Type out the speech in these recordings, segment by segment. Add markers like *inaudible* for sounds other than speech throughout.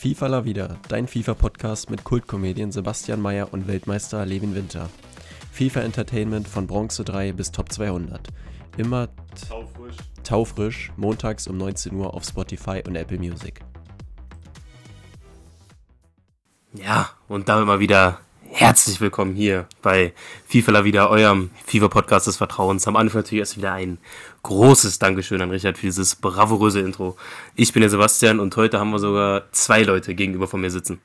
FIFA La Vida, dein FIFA-Podcast mit Kultkomedien Sebastian Mayer und Weltmeister Levin Winter. FIFA Entertainment von Bronze 3 bis Top 200. Immer Taufrisch. taufrisch, montags um 19 Uhr auf Spotify und Apple Music. Ja, und damit mal wieder herzlich willkommen hier bei FIFA La Vida, eurem FIFA-Podcast des Vertrauens. Am Anfang natürlich erst wieder ein großes Dankeschön an Richard für dieses bravouröse Intro. Ich bin der Sebastian und heute haben wir sogar zwei Leute gegenüber von mir sitzen.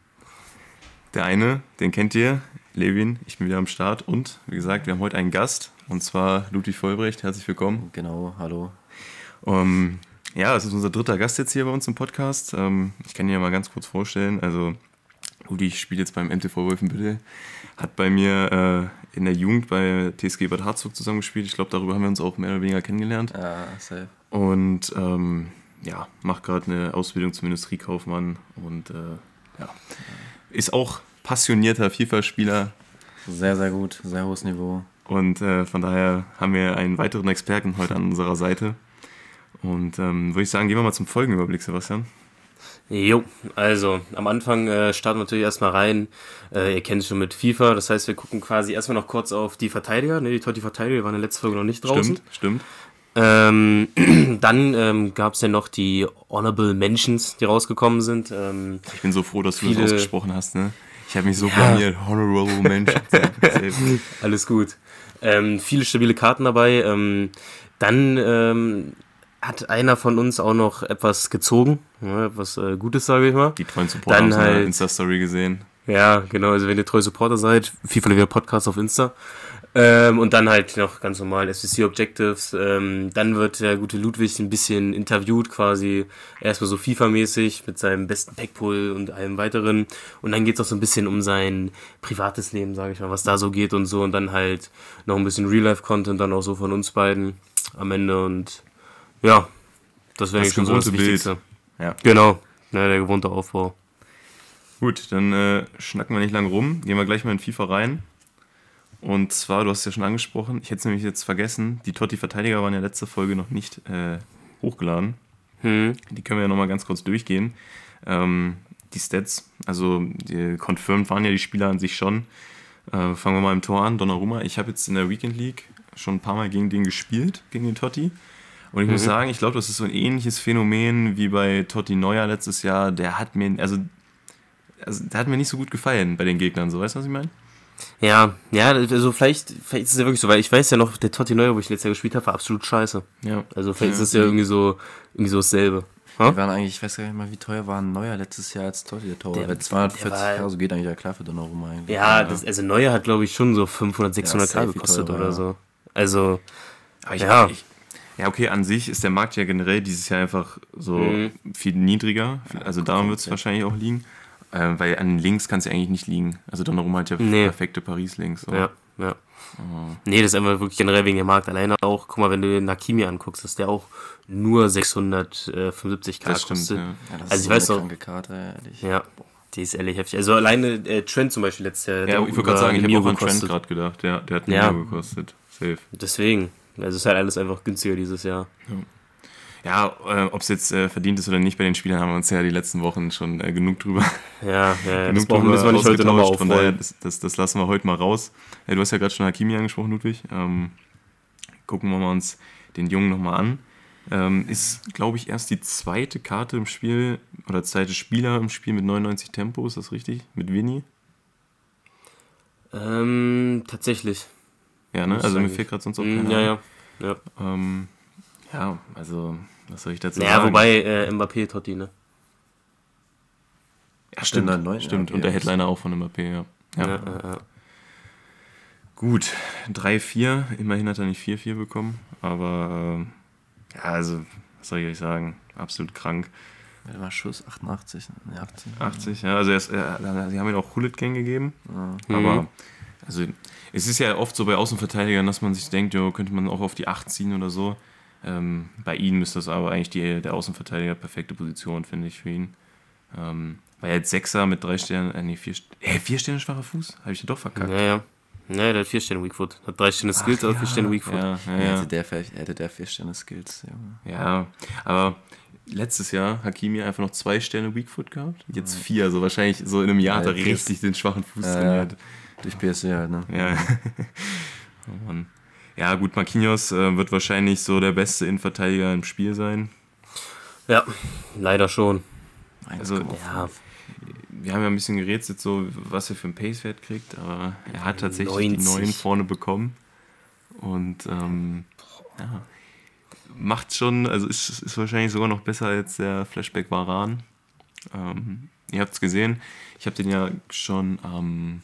Der eine, den kennt ihr, Levin, ich bin wieder am Start und wie gesagt, wir haben heute einen Gast und zwar Ludwig Vollbrecht. Herzlich willkommen. Genau, hallo. Um, ja, es ist unser dritter Gast jetzt hier bei uns im Podcast. Ähm, ich kann ihn ja mal ganz kurz vorstellen. Also, Ludwig spielt jetzt beim MTV Wolfenbüttel, hat bei mir äh, in der Jugend bei TSG Bad Harzog zusammengespielt. Ich glaube, darüber haben wir uns auch mehr oder weniger kennengelernt. Ja, safe. Und ähm, ja, macht gerade eine Ausbildung zum Industriekaufmann und äh, ja, ist auch passionierter FIFA-Spieler. Sehr, sehr gut, sehr hohes Niveau. Und äh, von daher haben wir einen weiteren Experten heute an unserer Seite. Und ähm, würde ich sagen, gehen wir mal zum Folgenüberblick, Sebastian. Jo, also am Anfang äh, starten wir natürlich erstmal rein. Äh, ihr kennt es schon mit FIFA, das heißt, wir gucken quasi erstmal noch kurz auf die Verteidiger. Ne, die Totti Verteidiger waren in der letzten Folge noch nicht draußen. Stimmt, stimmt. Ähm, *clears throat* dann ähm, gab es ja noch die Honorable Mentions, die rausgekommen sind. Ähm, Ich bin so froh, dass du Viele- das ausgesprochen hast, ne? Ich habe mich so blamiert. Honorable Mention. *laughs* Safe. alles gut. Ähm, viele stabile Karten dabei. Ähm, dann ähm, hat einer von uns auch noch etwas gezogen, ja, etwas äh, Gutes, sage ich mal. Die treuen Supporter Dann haben es in der halt- Insta-Story gesehen. Ja, genau. Also wenn ihr treu Supporter seid, FIFA wieder Podcast auf Insta. Ähm, und dann halt noch ganz normal SVC Objectives. Ähm, dann wird der gute Ludwig ein bisschen interviewt, quasi erstmal so FIFA-mäßig mit seinem besten Packpool und allem weiteren. Und dann geht's auch so ein bisschen um sein privates Leben, sage ich mal, was da so geht und so. Und dann halt noch ein bisschen Real-Life-Content dann auch so von uns beiden am Ende. Und ja, das wäre schon so das. Wichtigste. Ja. Genau, ja, der gewohnte Aufbau. Gut, dann äh, schnacken wir nicht lang rum. Gehen wir gleich mal in FIFA rein. Und zwar, du hast es ja schon angesprochen, ich hätte es nämlich jetzt vergessen, die Totti-Verteidiger waren ja letzte Folge noch nicht äh, hochgeladen. Hm. Die können wir ja nochmal ganz kurz durchgehen. Ähm, die Stats, also die confirmed waren ja die Spieler an sich schon. Äh, fangen wir mal im Tor an, Donnarumma. Ich habe jetzt in der Weekend League schon ein paar Mal gegen den gespielt, gegen den Totti. Und ich muss sagen, ich glaube, das ist so ein ähnliches Phänomen wie bei Totti Neuer letztes Jahr. Der hat mir, also, also der hat mir nicht so gut gefallen bei den Gegnern, so weißt du, was ich meine? Ja, ja, also vielleicht, vielleicht ist es ja wirklich so, weil ich weiß ja noch, der Totti Neuer, wo ich letztes Jahr gespielt habe, war absolut scheiße. Ja. Also vielleicht ist es ja irgendwie so, irgendwie so dasselbe. Ha? Die waren eigentlich, ich weiß gar nicht mal, wie teuer war ein neuer letztes Jahr als Totti der Tor. Der- Der, 240 der war- also geht eigentlich ja klar für Donnarumma eigentlich. Ja, das, also Neuer hat glaube ich schon so 500, 600 Ja, K gekostet oder ja. so. Also, Aber ich, Ja. Ich, ja, okay, an sich ist der Markt ja generell dieses Jahr einfach so Mhm. viel niedriger. Also daran wird es wahrscheinlich auch liegen. Ähm, weil an Links kann es ja eigentlich nicht liegen. Also Donnarumma hat ja Nee. perfekte Paris-Links. ja, ja. Nee, das ist einfach wirklich generell wegen dem Markt. Alleine auch, guck mal, wenn du den Nakimi anguckst, dass der auch nur 675 K Das stimmt, kostet. ja. Ja, das Also ist ich weiß eine noch- Karte, ehrlich. Ja, die ist ehrlich heftig. Also alleine äh, Trent zum Beispiel letztes Jahr. Ja, ich wollte über gerade sagen, ich habe auch an Trent gerade gedacht. Ja, der hat Ja. mehr gekostet. Safe. Deswegen. Also es ist halt alles einfach günstiger dieses Jahr. Ja, äh, ob es jetzt äh, verdient ist oder nicht bei den Spielern, haben wir uns ja die letzten Wochen schon äh, genug drüber. Ja, ja das genug brauchen müssen wir nicht heute nochmal ausgetauscht. Von daher, aufrollen. das, das, das lassen wir heute mal raus. Äh, du hast ja gerade schon Hakimi angesprochen, Ludwig. Ähm, gucken wir mal uns den Jungen nochmal an. Ähm, ist, glaube ich, erst die zweite Karte im Spiel oder zweite Spieler im Spiel mit 99 Tempo, ist das richtig? Mit Winnie? Ähm, tatsächlich. Ja, ne? Also mir fehlt gerade sonst auch Mm, keiner. ja, ja. Ja, Ähm, ja, also, was soll ich dazu naja, sagen? wobei äh, Mbappé Totti, ne? ja, stimmt, Der 99, stimmt. ja, Und der. Headliner auch von Mbappé, ja. ja. Ja, ja, ja. Gut, 3-4, immerhin hat er nicht 4-4 bekommen, aber ähm, ja, also, was soll ich euch sagen, absolut krank. Der war Schuss 88, ne, 18. 80, ja, also er ist, äh, sie haben ihm auch Hullet Gang gegeben, Ja. aber Mhm. Also es ist ja oft so bei Außenverteidigern, dass man sich denkt, jo, könnte man auch auf die 8 ziehen oder so. Ähm, bei ihm ist das aber eigentlich die, der Außenverteidiger perfekte Position, finde ich, für ihn. Ähm, weil er jetzt Sechser mit drei Sternen, äh, nee, vier, äh, vier Sterne schwacher Fuß? Habe ich ja doch verkackt. ja, ja. Ne, der hat vier Sterne Weakfoot. Hat drei Sterne Skills, aber vier Sterne Weakfoot. Ja, ja, Hätte, ja. der, vielleicht- hätte der vier Sterne Skills, Junge. ja, aber letztes Jahr Hakimi einfach noch zwei Sterne Weakfoot gehabt. Jetzt vier, also wahrscheinlich so in einem Jahr hat er Ja, richtig den schwachen Fuß Ja, trainiert. Durch PSG halt, ne? Ja. *laughs* oh Mann. Ja, gut, Marquinhos äh, wird wahrscheinlich so der beste Innenverteidiger im Spiel sein. Ja, leider schon. Also, 1,5. Ja, wir haben ja ein bisschen gerätselt, so, was er für einen Pace-Wert kriegt, aber er hat tatsächlich 90. die neuen vorne bekommen. Und ähm, ja, macht schon, also ist, ist wahrscheinlich sogar noch besser als der Flashback Varan. Ähm, ihr habt es gesehen, ich habe den ja schon am,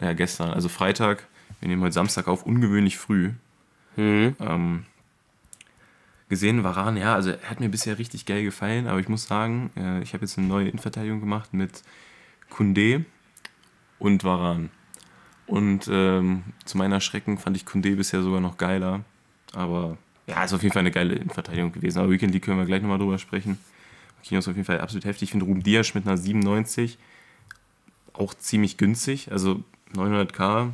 ja, gestern, also Freitag, wir nehmen heute Samstag auf, ungewöhnlich früh mhm. ähm, gesehen. Varan, ja, also er hat mir bisher richtig geil gefallen, aber ich muss sagen, äh, ich habe jetzt eine neue Innenverteidigung gemacht mit Kunde und Varan. Und ähm, zu meiner Schrecken fand ich Kunde bisher sogar noch geiler. Aber ja, ist auf jeden Fall eine geile Innenverteidigung gewesen. Aber Weekend League können wir gleich nochmal drüber sprechen. Kino ist auf jeden Fall absolut heftig. Ich finde Ruben Dias mit einer 97 auch ziemlich günstig. Also 900k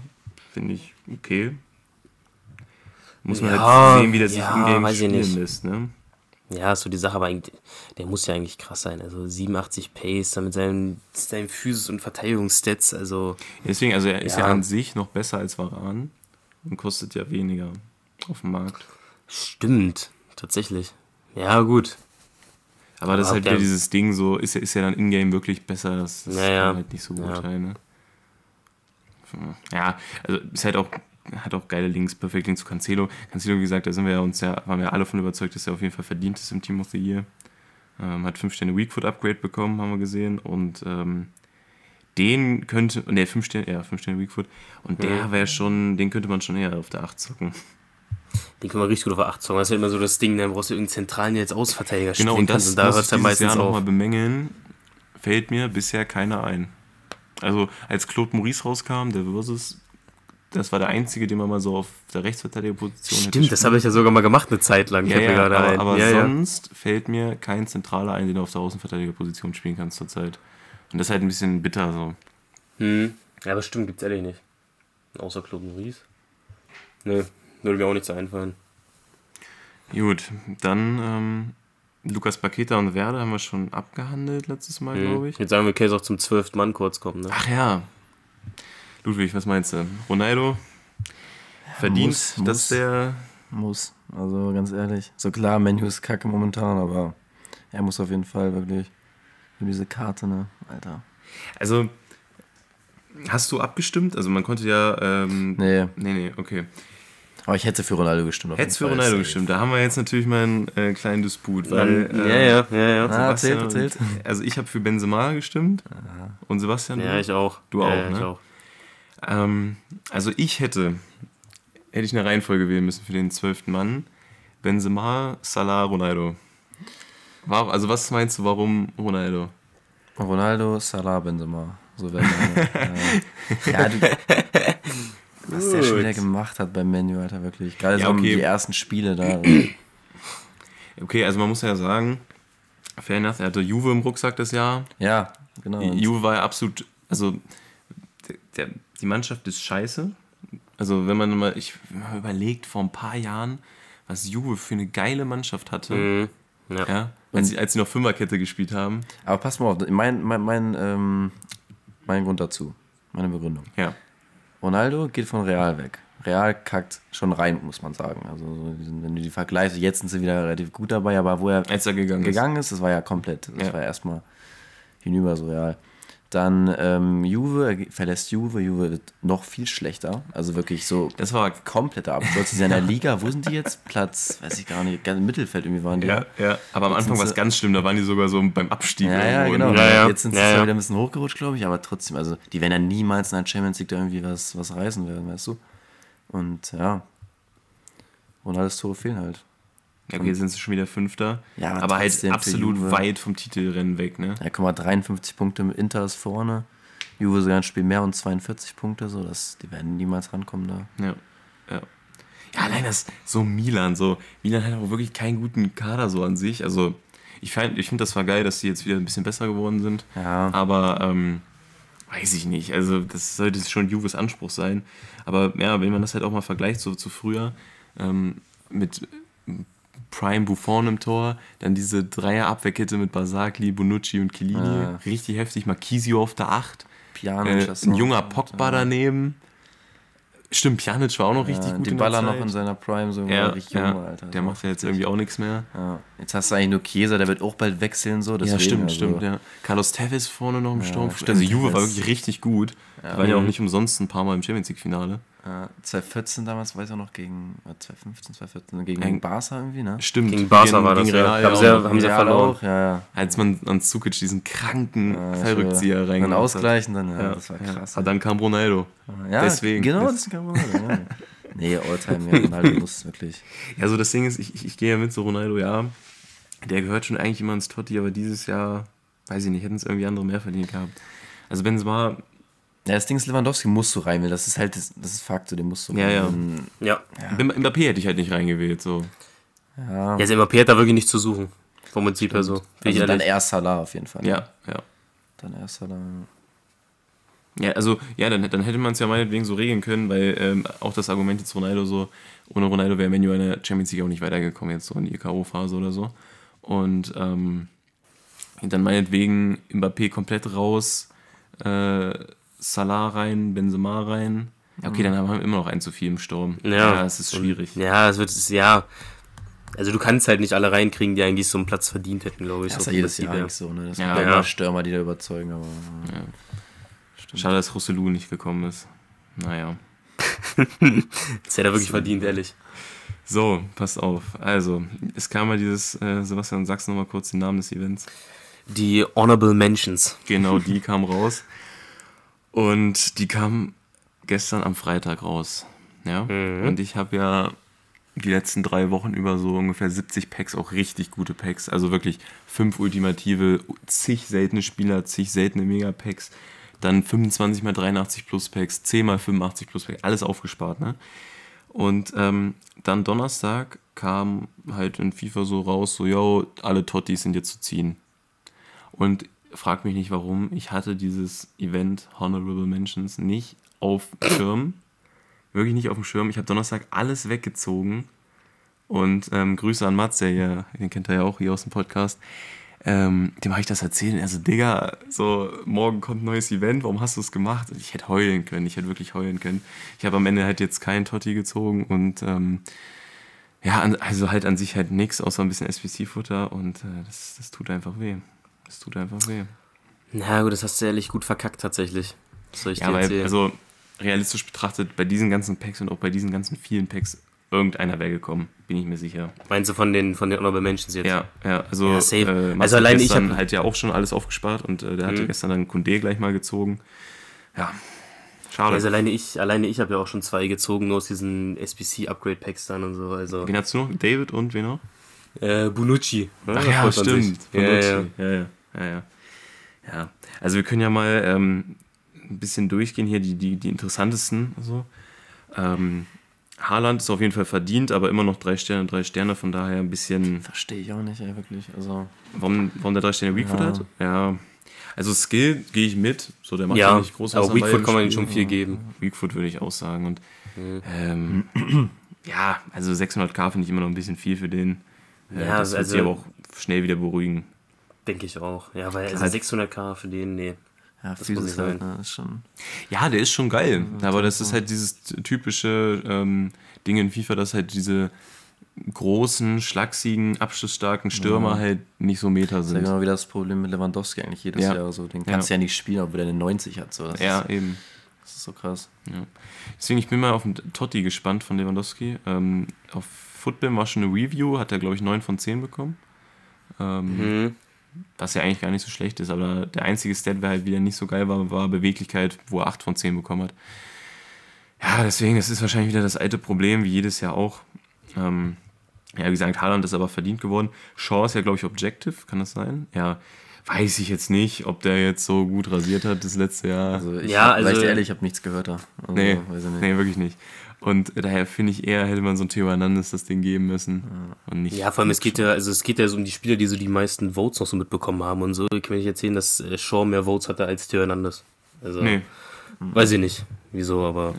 finde ich okay. Muss man Ja, halt sehen, wie der sich ja, im Game spielen lässt. Ne? Ja, ist so die Sache, aber eigentlich, der muss ja eigentlich krass sein. Also 87 Pace, dann mit seinem, seinem Physis- und Verteidigungsstats, also Deswegen, also er ist ja. Ja. an sich noch besser als Varan und kostet ja weniger auf dem Markt. stimmt, tatsächlich. Ja, gut. Aber das ist Aber halt der- wieder dieses Ding, so ist er, ist er dann in-game wirklich besser, das, das Ja, kann ja. man halt nicht so Ja. beurteilen. Ne? Ja, also ist halt auch, hat auch geile Links, Perfect Links zu Cancelo. Cancelo, wie gesagt, da sind wir ja uns ja, waren wir alle von überzeugt, dass er auf jeden Fall verdient ist im Team of the Year. Ähm, hat 5 Sterne Weakfoot Upgrade bekommen, haben wir gesehen. Und ähm, den könnte, ne, 5 Sterne, ja, 5 Sterne Weakfoot. Und der wäre schon, den könnte man schon eher auf der 8 zocken. Den können wir richtig gut auf 8 zocken. Das ist ja immer so das Ding, dann brauchst du irgendeinen zentralen, der jetzt Außenverteidiger Genau, spielen und das kannst. Und da muss hört es dieses meistens Jahr auf. nochmal bemängeln. Fällt mir bisher keiner ein. Also, als Claude Maurice rauskam, der Versus, das war der einzige, den man mal so auf der Rechtsverteidigerposition Stimmt, das habe ich ja sogar mal gemacht eine Zeit lang. ja, ja, aber, aber ja, ja. sonst fällt mir kein Zentraler ein, den du auf der Außenverteidigerposition spielen kannst zurzeit. Und das ist halt ein bisschen bitter so. Hm. Ja, aber stimmt, gibt's ehrlich nicht. Außer Claude Maurice. Nö, würde mir auch nichts einfallen. Gut, dann ähm, Lukas Paqueta und Werder haben wir schon abgehandelt letztes Mal, Hm. glaube ich. Jetzt sagen wir, Case auch zum 12. Mann kurz kommen. Ne? Ach ja. Ludwig, was meinst du? Ronaldo verdient, muss, dass muss. der. Muss. Also ganz ehrlich. So klar, Menu ist kacke momentan, aber er muss auf jeden Fall wirklich für diese Karte, ne? Alter. Also, hast du abgestimmt? Also, man konnte ja. Ähm, Nee, Nee, nee, okay. Aber ich hätte für Ronaldo gestimmt. auf Hättest für. Ronaldo Safe. gestimmt. Da haben wir jetzt natürlich mal einen äh, kleinen Disput, weil. ja, äh, ja, ja, ja. Ah, erzählt, erzählt. Also, ich habe für Benzema gestimmt. Und Sebastian? Ja, du? ich auch. Du ja, auch, ja, Ich ne? auch. Ähm, also ich hätte, hätte ich eine Reihenfolge wählen müssen für den zwölften Mann. Benzema, Salah, Ronaldo. Warum, also was meinst du, warum Ronaldo? Ronaldo, Salah, Benzema. So werden wir. *laughs* äh, ja, du, was der schon wieder gemacht hat beim Menu, Alter, wirklich. Gerade Ja, so okay. die ersten Spiele da. *clears throat* Okay, also man muss ja sagen, fair enough, er hatte Juve im Rucksack das Jahr. ja, genau. Juve war ja absolut, also der, der, die Mannschaft ist scheiße. Also wenn man mal, ich wenn man überlegt, vor ein paar Jahren, was Juve für eine geile Mannschaft hatte, Mhm. Ja. ja, als, sie, als sie noch Fünferkette gespielt haben. Aber pass mal auf, mein, mein, mein, ähm, mein Grund dazu, meine Begründung. Ja. Ronaldo geht von Real weg. Real kackt schon rein, muss man sagen. Also wenn du die vergleichst, jetzt sind sie wieder relativ gut dabei, aber wo er er gegangen, gegangen ist, das war ja komplett, das Ja. war erstmal hinüber so real. Dann ähm, Juve, er verlässt Juve, Juve wird noch viel schlechter. Also wirklich so. Das war kompletter Absturz. Die sind in der Liga, wo sind die jetzt? Platz, weiß ich gar nicht, ganz im Mittelfeld irgendwie waren die. Ja, ja. Aber am Jetzt Anfang war es ganz schlimm, da waren die sogar so beim Abstieg. Ja, ja, genau. Ja, ja. Jetzt sind sie Ja, wieder ein bisschen hochgerutscht, glaube ich, aber trotzdem, also die werden ja niemals in der Champions League da irgendwie was, was reißen werden, weißt du? Und ja, Ronaldos Tore fehlen halt. Ja, okay, sind sie schon wieder Fünfter. Ja, aber halt trotzdem für absolut Juve. weit vom Titelrennen weg, ne? Ja, guck mal, 53 Punkte mit Inter ist vorne. Juve sogar ein Spiel mehr und 42 Punkte, so das, die werden niemals rankommen da. Ja. Ja, ja allein das so Milan, so. Milan hat auch wirklich keinen guten Kader so an sich. Also, ich, fand- ich finde, das war geil, dass die jetzt wieder ein bisschen besser geworden sind. Ja, Aber ähm, weiß ich nicht. Also das sollte schon Juves Anspruch sein. Aber ja, wenn man das halt auch mal vergleicht so zu früher ähm, mit Prime Buffon im Tor, dann diese Dreier-Abwehrkette mit Basakli, Bonucci und Chiellini, Ja. richtig heftig. Marquisio auf der 8, Pjanic, äh, ein junger Pogba daneben. Stimmt, Pjanic war auch noch richtig ja, gut die in Baller noch in seiner Prime, so ja, richtig jung, ja, Alter. Der macht ja jetzt irgendwie auch nichts mehr. Ja. Jetzt hast du eigentlich nur Chiesa, der wird auch bald wechseln, so. ja, stimmt, also, stimmt, ja. Carlos Tevez vorne noch im Sturm. stimmt, also Juve war wirklich richtig gut. Die waren ja auch nicht umsonst ein paar Mal im Champions League-Finale. Ja, 2014 damals, weiß ich auch noch, gegen, äh, 2015, 2014, gegen Eng- Barca irgendwie, ne? Stimmt. Gegen Barca war das, ja. Real Haben auch sie ja- haben sie Real verloren. Auch, ja, ja. Als man an Zukic diesen kranken Ja, Fallrückzieher Dann reingemacht ausgleichen, dann, ja, das war ja. krass. Ja, dann kam Ronaldo. Ja, deswegen. Genau, Das- kann man ja. Nee, Alltime, ja, Ronaldo muss wirklich. *laughs* Ja, so das Ding ist, ich, ich, ich gehe ja mit so Ronaldo, ja. Der gehört schon eigentlich immer ins Totti, aber dieses Jahr, weiß ich nicht, hätten es irgendwie andere mehr verdient gehabt. Also Benzema, Ja, das Ding ist, Lewandowski musst du rein, weil das ist halt, das, das ist Fakt, so, den musst du Ja, ja. rein. Ja. Mb- Mbappé hätte ich halt nicht reingewählt, so. Ja, Ja, also Mbappé hat da wirklich nichts zu suchen. Vom Prinzip her so. Ich also dann erst Salah auf jeden Fall. Ja, ja. Dann erst Salah. Ja, also, ja, dann, dann hätte man es ja meinetwegen so regeln können, weil ähm, auch das Argument jetzt Ronaldo so, ohne Ronaldo wäre Menu in der Champions League auch nicht weitergekommen, jetzt so in die K.O.-Phase oder so. Und ähm, dann meinetwegen Mbappé komplett raus, äh, Salah rein, Benzema rein. Ja, okay, dann haben wir immer noch ein zu viel im Sturm. Ja. es ist schwierig. Ja, es wird, ja. Also du kannst halt nicht alle reinkriegen, die eigentlich so einen Platz verdient hätten, glaube ich. Das ist so ja jedes Jahr eigentlich so, ne? Das Ja, sind ja. immer Stürmer, die da überzeugen, aber. Schade, dass Rossellou nicht gekommen ist. Naja. Das hätte er wirklich verdient, ehrlich. So, passt auf. Also, es kam mal dieses, äh, Sebastian, sagst du nochmal kurz den Namen des Events? Die Honorable Mentions. Genau, die kam raus. *laughs* Und die kam gestern am Freitag raus. Ja. Und ich habe ja die letzten drei Wochen über so ungefähr 70 Packs, auch richtig gute Packs. Also wirklich fünf ultimative, zig seltene Spieler, zig seltene Megapacks. Dann 25 mal 83 plus Packs, 10 mal 85 plus Packs, alles aufgespart, ne? Und ähm, dann Donnerstag kam halt in FIFA so raus, so, yo, alle Tottis sind jetzt zu ziehen. Und frag mich nicht warum, ich hatte dieses Event Honorable Mentions nicht auf dem Schirm. Wirklich nicht auf dem Schirm. Ich habe Donnerstag alles weggezogen. Und ähm, Grüße an Mats, der ja, den kennt er ja auch hier aus dem Podcast. Ähm, dem habe ich das erzählt. Also, Digga, so, morgen kommt ein neues Event, warum hast du es gemacht? Ich hätte heulen können, ich hätte wirklich heulen können. Ich habe am Ende halt jetzt keinen Totti gezogen und ähm, ja, also halt an sich halt nichts, außer ein bisschen SPC-Futter und äh, das, das tut einfach weh. Das tut einfach weh. Na gut, das hast du ehrlich gut verkackt tatsächlich. Was soll ich Ja, dir weil, erzählen? also realistisch betrachtet, bei diesen ganzen Packs und auch bei diesen ganzen vielen Packs, irgendeiner wäre gekommen, bin ich mir sicher. Meinst du von den, von den Honorable Mentions jetzt? Ja, ja, also, Ja, safe. Äh, Also hat allein ich gestern hab- halt ja auch schon alles aufgespart und äh, der hatte Mhm. gestern dann Kunde gleich mal gezogen. Ja, schade. Also alleine ich, alleine ich habe ja auch schon zwei gezogen, nur aus diesen SPC-Upgrade-Packs dann und so. Also wen hast du noch? David und wen noch? äh, Bonucci. ne? Ach ja, stimmt. Ja, ja. Ja, ja, ja, ja. Ja, also wir können ja mal ähm, ein bisschen durchgehen hier, die, die, die interessantesten. Also. Ähm, Haaland ist auf jeden Fall verdient, aber immer noch drei Sterne, drei Sterne, von daher ein bisschen. Verstehe ich auch nicht, ey, wirklich. Also. Warum, warum der drei Sterne Weakfoot Ja. hat? Ja. Also Skill gehe ich mit, so der macht ja, Ja, nicht groß was aber Weakfoot kann man ihm schon viel geben. Weakfoot würde ich auch sagen. Und Mhm. ähm, *clears throat* ja, also 600k finde ich immer noch ein bisschen viel für den. Äh, Ja, das wird also- sich aber auch schnell wieder beruhigen. Denke ich auch. Ja, weil also Halt. 600k für den, nee. Ja, Das muss ich halt, ne, ist schon. Ja, der ist schon geil. aber das ist halt dieses typische ähm, Ding in FIFA, dass halt diese großen, schlachsigen, abschlussstarken Stürmer halt nicht so Meta Das ist ja sind. genau wie das Problem mit Lewandowski eigentlich jedes Ja. Jahr. So. Den kannst du ja nicht spielen, obwohl der eine 90 hat. So. Das, Ja, ist, eben. das ist so krass. Ja. Deswegen, ich bin mal auf den Totti gespannt von Lewandowski. Ähm, auf Football war schon eine Review, hat er, glaube ich, 9 von 10 bekommen. Ähm, Mhm. Was ja eigentlich gar nicht so schlecht ist, aber der einzige Stat, der halt wieder nicht so geil war, war Beweglichkeit, wo er 8 von 10 bekommen hat. Ja, deswegen, das ist wahrscheinlich wieder das alte Problem, wie jedes Jahr auch. Ähm, ja, wie gesagt, Haaland ist aber verdient geworden. Shaw ist ja, glaube ich, Objective, kann das sein? Ja, weiß ich jetzt nicht, ob der jetzt so gut rasiert hat das letzte Jahr. Also ich, Ja, also- also, ehrlich, ich habe nichts gehört da. Also, nee, weiß ich nicht. nee, wirklich nicht. Und daher finde ich eher, hätte man so ein Theo Hernandez das Ding geben müssen. Und nicht Ja, vor allem es geht ja, also es geht ja so um die Spieler, die so die meisten Votes noch so mitbekommen haben und so. Ich kann mir nicht erzählen, dass äh, Shaw mehr Votes hatte als Theo Hernandez. Also, Nee, weiß ich nicht, wieso, aber.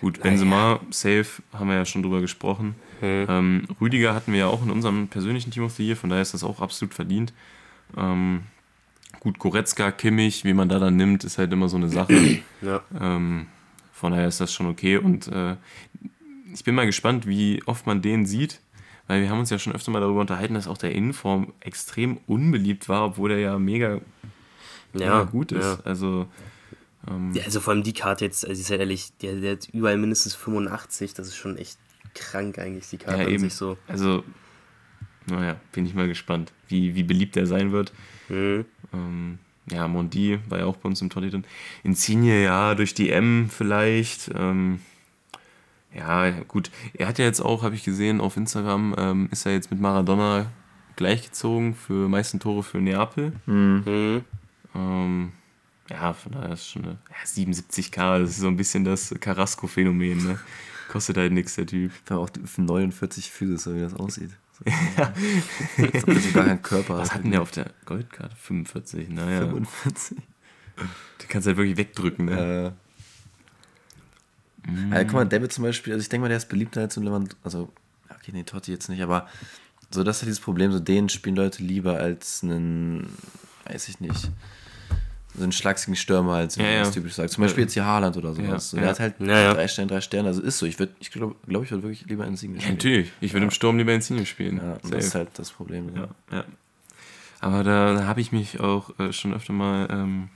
gut, Benzema, safe, haben wir ja schon drüber gesprochen. Hm. Ähm, Rüdiger hatten wir ja auch in unserem persönlichen Team of the Year, von daher ist das auch absolut verdient. Ähm, gut, Goretzka, Kimmich, wie man da dann nimmt, ist halt immer so eine Sache. *clears throat* Ja. Ähm, von daher ist das schon okay. Und äh, ich bin mal gespannt, wie oft man den sieht, weil wir haben uns ja schon öfter mal darüber unterhalten, dass auch der Innenform extrem unbeliebt war, obwohl er ja mega, mega gut ist. Ja. Also ähm, Ja, also vor allem die Karte jetzt, also ich sag ehrlich, der, der hat überall mindestens 85, das ist schon echt krank eigentlich, die Karte ja, eben. sich so. Also, naja, bin ich mal gespannt, wie, wie beliebt er sein wird. Mhm. Ähm, ja, Mondi war ja auch bei uns im Torti drin. Insigne, ja, durch die M vielleicht. Ähm, ja, gut. Er hat ja jetzt auch, habe ich gesehen, auf Instagram, ähm, ist er jetzt mit Maradona gleichgezogen für meisten Tore für Neapel. Mhm. Ähm, ja, von daher ist schon eine ja, 77k, das ist so ein bisschen das Carrasco-Phänomen, ne? Kostet halt nichts, der Typ. Für auch für 49 Füße, so wie das aussieht. Ob er so gar keinen Körper Was hat. hat denn der auf der Goldkarte? 45, naja. 45. Den kannst du halt wirklich wegdrücken, ne? Äh, also, guck mal, David zum Beispiel, also ich denke mal, der ist beliebter als so ein Lewand, also, ja, okay, nee, Totti jetzt nicht, aber so, das ist ja dieses Problem, so den spielen Leute lieber als einen, weiß ich nicht, so einen schlagsigen Stürmer, als wie Ja, ja. das typisch sagt. Zum Beispiel jetzt hier Haaland oder sowas. Ja, so, ja. Der hat halt drei Sterne, drei Sterne, also ist so. Ich würde, ich glaube, glaub, ich würde wirklich lieber in Siegen Ja, natürlich. Ich würde im Sturm lieber Insigne spielen. Ja, das ist halt das Problem. ja. Aber da habe ich mich auch äh, schon öfter mal ähm,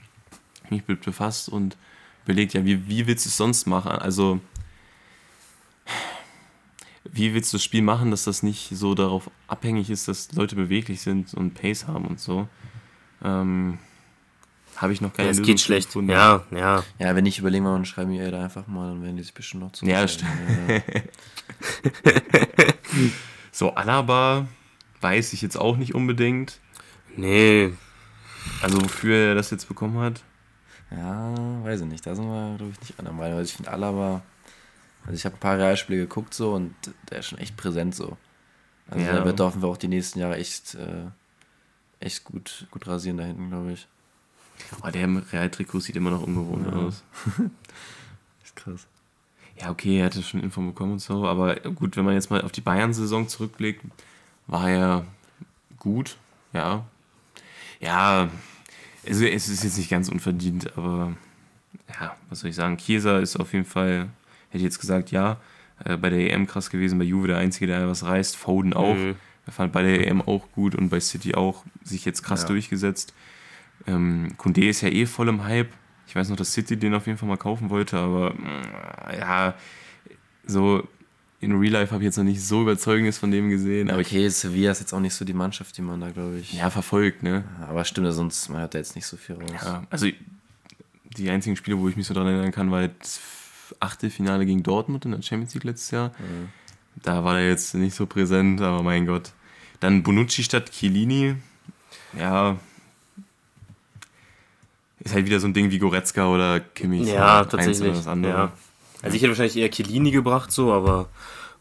mich mit befasst und überlegt, ja, wie, wie willst du es sonst machen? Also, wie willst du das Spiel machen, dass das nicht so darauf abhängig ist, dass Leute beweglich sind und Pace haben und so? Ähm, habe ich noch keine Ja, es geht schlecht. gefunden. Ja, ja. Ja, wenn ich überlege mal und schreibe mir da einfach mal, dann werden die sich bestimmt noch zu. Ja, *laughs* So, Alaba weiß ich jetzt auch nicht unbedingt. Nee, Also, wofür er das jetzt bekommen hat. Ja, weiß ich nicht. Da sind wir, glaube ich, nicht an der Meinung. Also ich finde Alaba, also ich habe ein paar Realspiele geguckt so und der ist schon echt präsent so. Also Ja. der wird auf jeden Fall auch die nächsten Jahre echt, äh, echt gut, gut rasieren da hinten, glaube ich. Oh, der im Realtrikot sieht immer noch ungewohnt Ja. aus. *laughs* Ist krass. Ja, okay, er hatte schon Info bekommen und so, aber gut, wenn man jetzt mal auf die Bayern-Saison zurückblickt, war er gut, ja. Ja, also es ist jetzt nicht ganz unverdient, aber ja, was soll ich sagen? Chiesa ist auf jeden Fall, hätte ich jetzt gesagt, ja, äh, bei der EM krass gewesen, bei Juve der Einzige, der was reißt, Foden auch. Mhm. Er fand bei der EM auch gut und bei City auch sich jetzt krass Ja. durchgesetzt. Ähm, Kunde ist ja eh voll im Hype. Ich weiß noch, dass City den auf jeden Fall mal kaufen wollte, aber mm, ja, so in Real Life habe ich jetzt noch nicht so Überzeugendes von dem gesehen. Aber okay, Sevilla ist jetzt auch nicht so die Mannschaft, die man da, glaube ich. ja, verfolgt, ne? Aber stimmt, sonst, man hat da jetzt nicht so viel raus. Ja, also die einzigen Spiele, wo ich mich so daran erinnern kann, war das Achtelfinale gegen Dortmund in der Champions League letztes Jahr. Mhm. Da war er jetzt nicht so präsent, aber mein Gott. Dann Bonucci statt Chiellini. Ja. Ist halt wieder so ein Ding wie Goretzka oder Kimmich. ja, Eins tatsächlich. oder das andere. Ja. Also ich hätte wahrscheinlich eher Chiellini gebracht, so, aber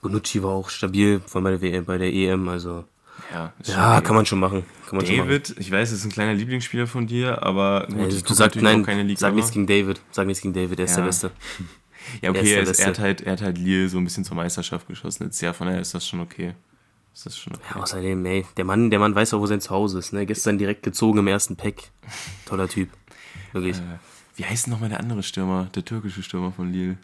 Bonucci war auch stabil, vor allem bei der, WM, bei der EM, also Ja, ja, kann man schon machen. Man schon machen. David, ich weiß, es ist ein kleiner Lieblingsspieler von dir, aber gut, Also, du sagst, nein, keine Liga. sag nichts gegen David. Sag nichts gegen David, der ist Ja. *laughs* der Beste. Ja, Er okay, er, ist, er, hat halt, er hat halt Lille so ein bisschen zur Meisterschaft geschossen letztes Jahr, von daher ist das schon okay. Ist das schon okay. Ja, außerdem, ey, der Mann, der Mann weiß auch, wo sein Zuhause ist, ne? Gestern direkt gezogen im ersten Pack. Toller Typ. Wirklich. Äh, wie heißt denn nochmal der andere Stürmer, der türkische Stürmer von Lille?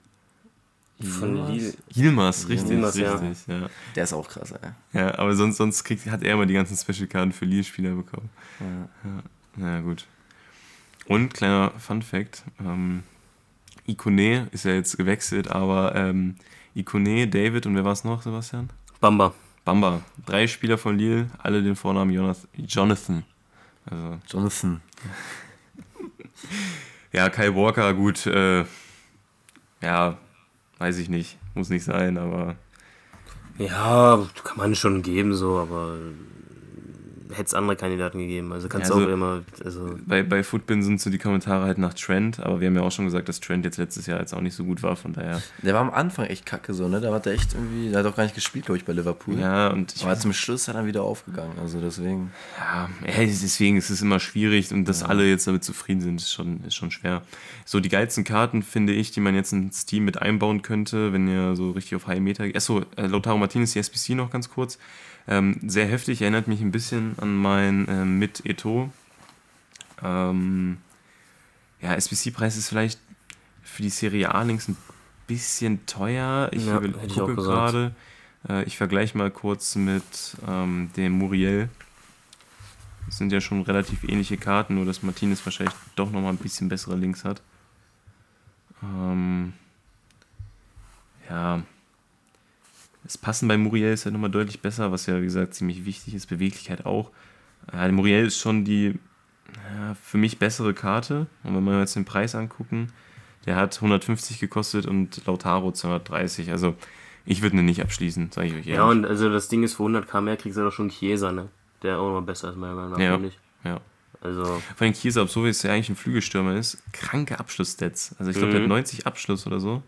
Von Lille. Yilmaz, richtig, Yilmaz, ja. richtig, ja. Der ist auch krass, ey. Ja, aber sonst, sonst kriegt, hat er immer die ganzen Special-Karten für Lille-Spieler bekommen. Ja. Ja, na gut. Und kleiner Fun-Fact: ähm, Ikone ist ja jetzt gewechselt, aber ähm, Ikone, David und wer war es noch, Sebastian? Bamba. Bamba. Drei Spieler von Lille, alle den Vornamen Jonas, Jonathan. Also, Jonathan. Ja, Kyle Walker, gut, äh, ja, weiß ich nicht, muss nicht sein, aber Ja, kann man schon geben, so, aber hätte es andere Kandidaten gegeben. Also kannst Ja, du also- auch immer. Also, Bei, bei Footbin sind so die Kommentare halt nach Trent, aber wir haben ja auch schon gesagt, dass Trent jetzt letztes Jahr jetzt auch nicht so gut war, von daher. Der war am Anfang echt kacke so, ne? Da hat er echt irgendwie, der hat auch gar nicht gespielt, glaube ich, bei Liverpool. Ja, und ich Aber zum Schluss hat er wieder aufgegangen. Also deswegen. Ja, deswegen ist es immer schwierig und dass alle jetzt damit zufrieden sind, ist schon, ist schon schwer. So, die geilsten Karten finde ich, die man jetzt ins Team mit einbauen könnte, wenn ihr so richtig auf High Meter geht. Achso, äh, Lautaro Martinez, die SBC noch ganz kurz. Ähm, sehr heftig, erinnert mich ein bisschen an mein äh, mit Eto. Ähm, ja, SBC-Preis ist vielleicht für die Serie A links ein bisschen teuer. Ich Ja, gucke gerade. Äh, ich vergleiche mal kurz mit ähm, dem Muriel. Das sind ja schon relativ ähnliche Karten, nur dass Martinez wahrscheinlich doch nochmal ein bisschen bessere Links hat. Ähm, ja. Das Passen bei Muriel ist ja nochmal deutlich besser, was ja, wie gesagt, ziemlich wichtig ist. Beweglichkeit auch. Äh, Muriel ist schon die ja, für mich bessere Karte. Und wenn wir jetzt den Preis angucken, der hat 150 gekostet und Lautaro 230. Also ich würde ihn nicht abschließen, sage ich euch ehrlich. ja, und also das Ding ist, für 100k mehr kriegst du doch schon Chiesa, ne? Der auch noch besser ist, meiner Meinung nach, Ja. finde ich. ja. Also, Vor allem Chiesa, obwohl es ja eigentlich ein Flügelstürmer ist, kranke Abschlussstats. Also ich glaube, der Mhm. hat 90 Abschluss oder so.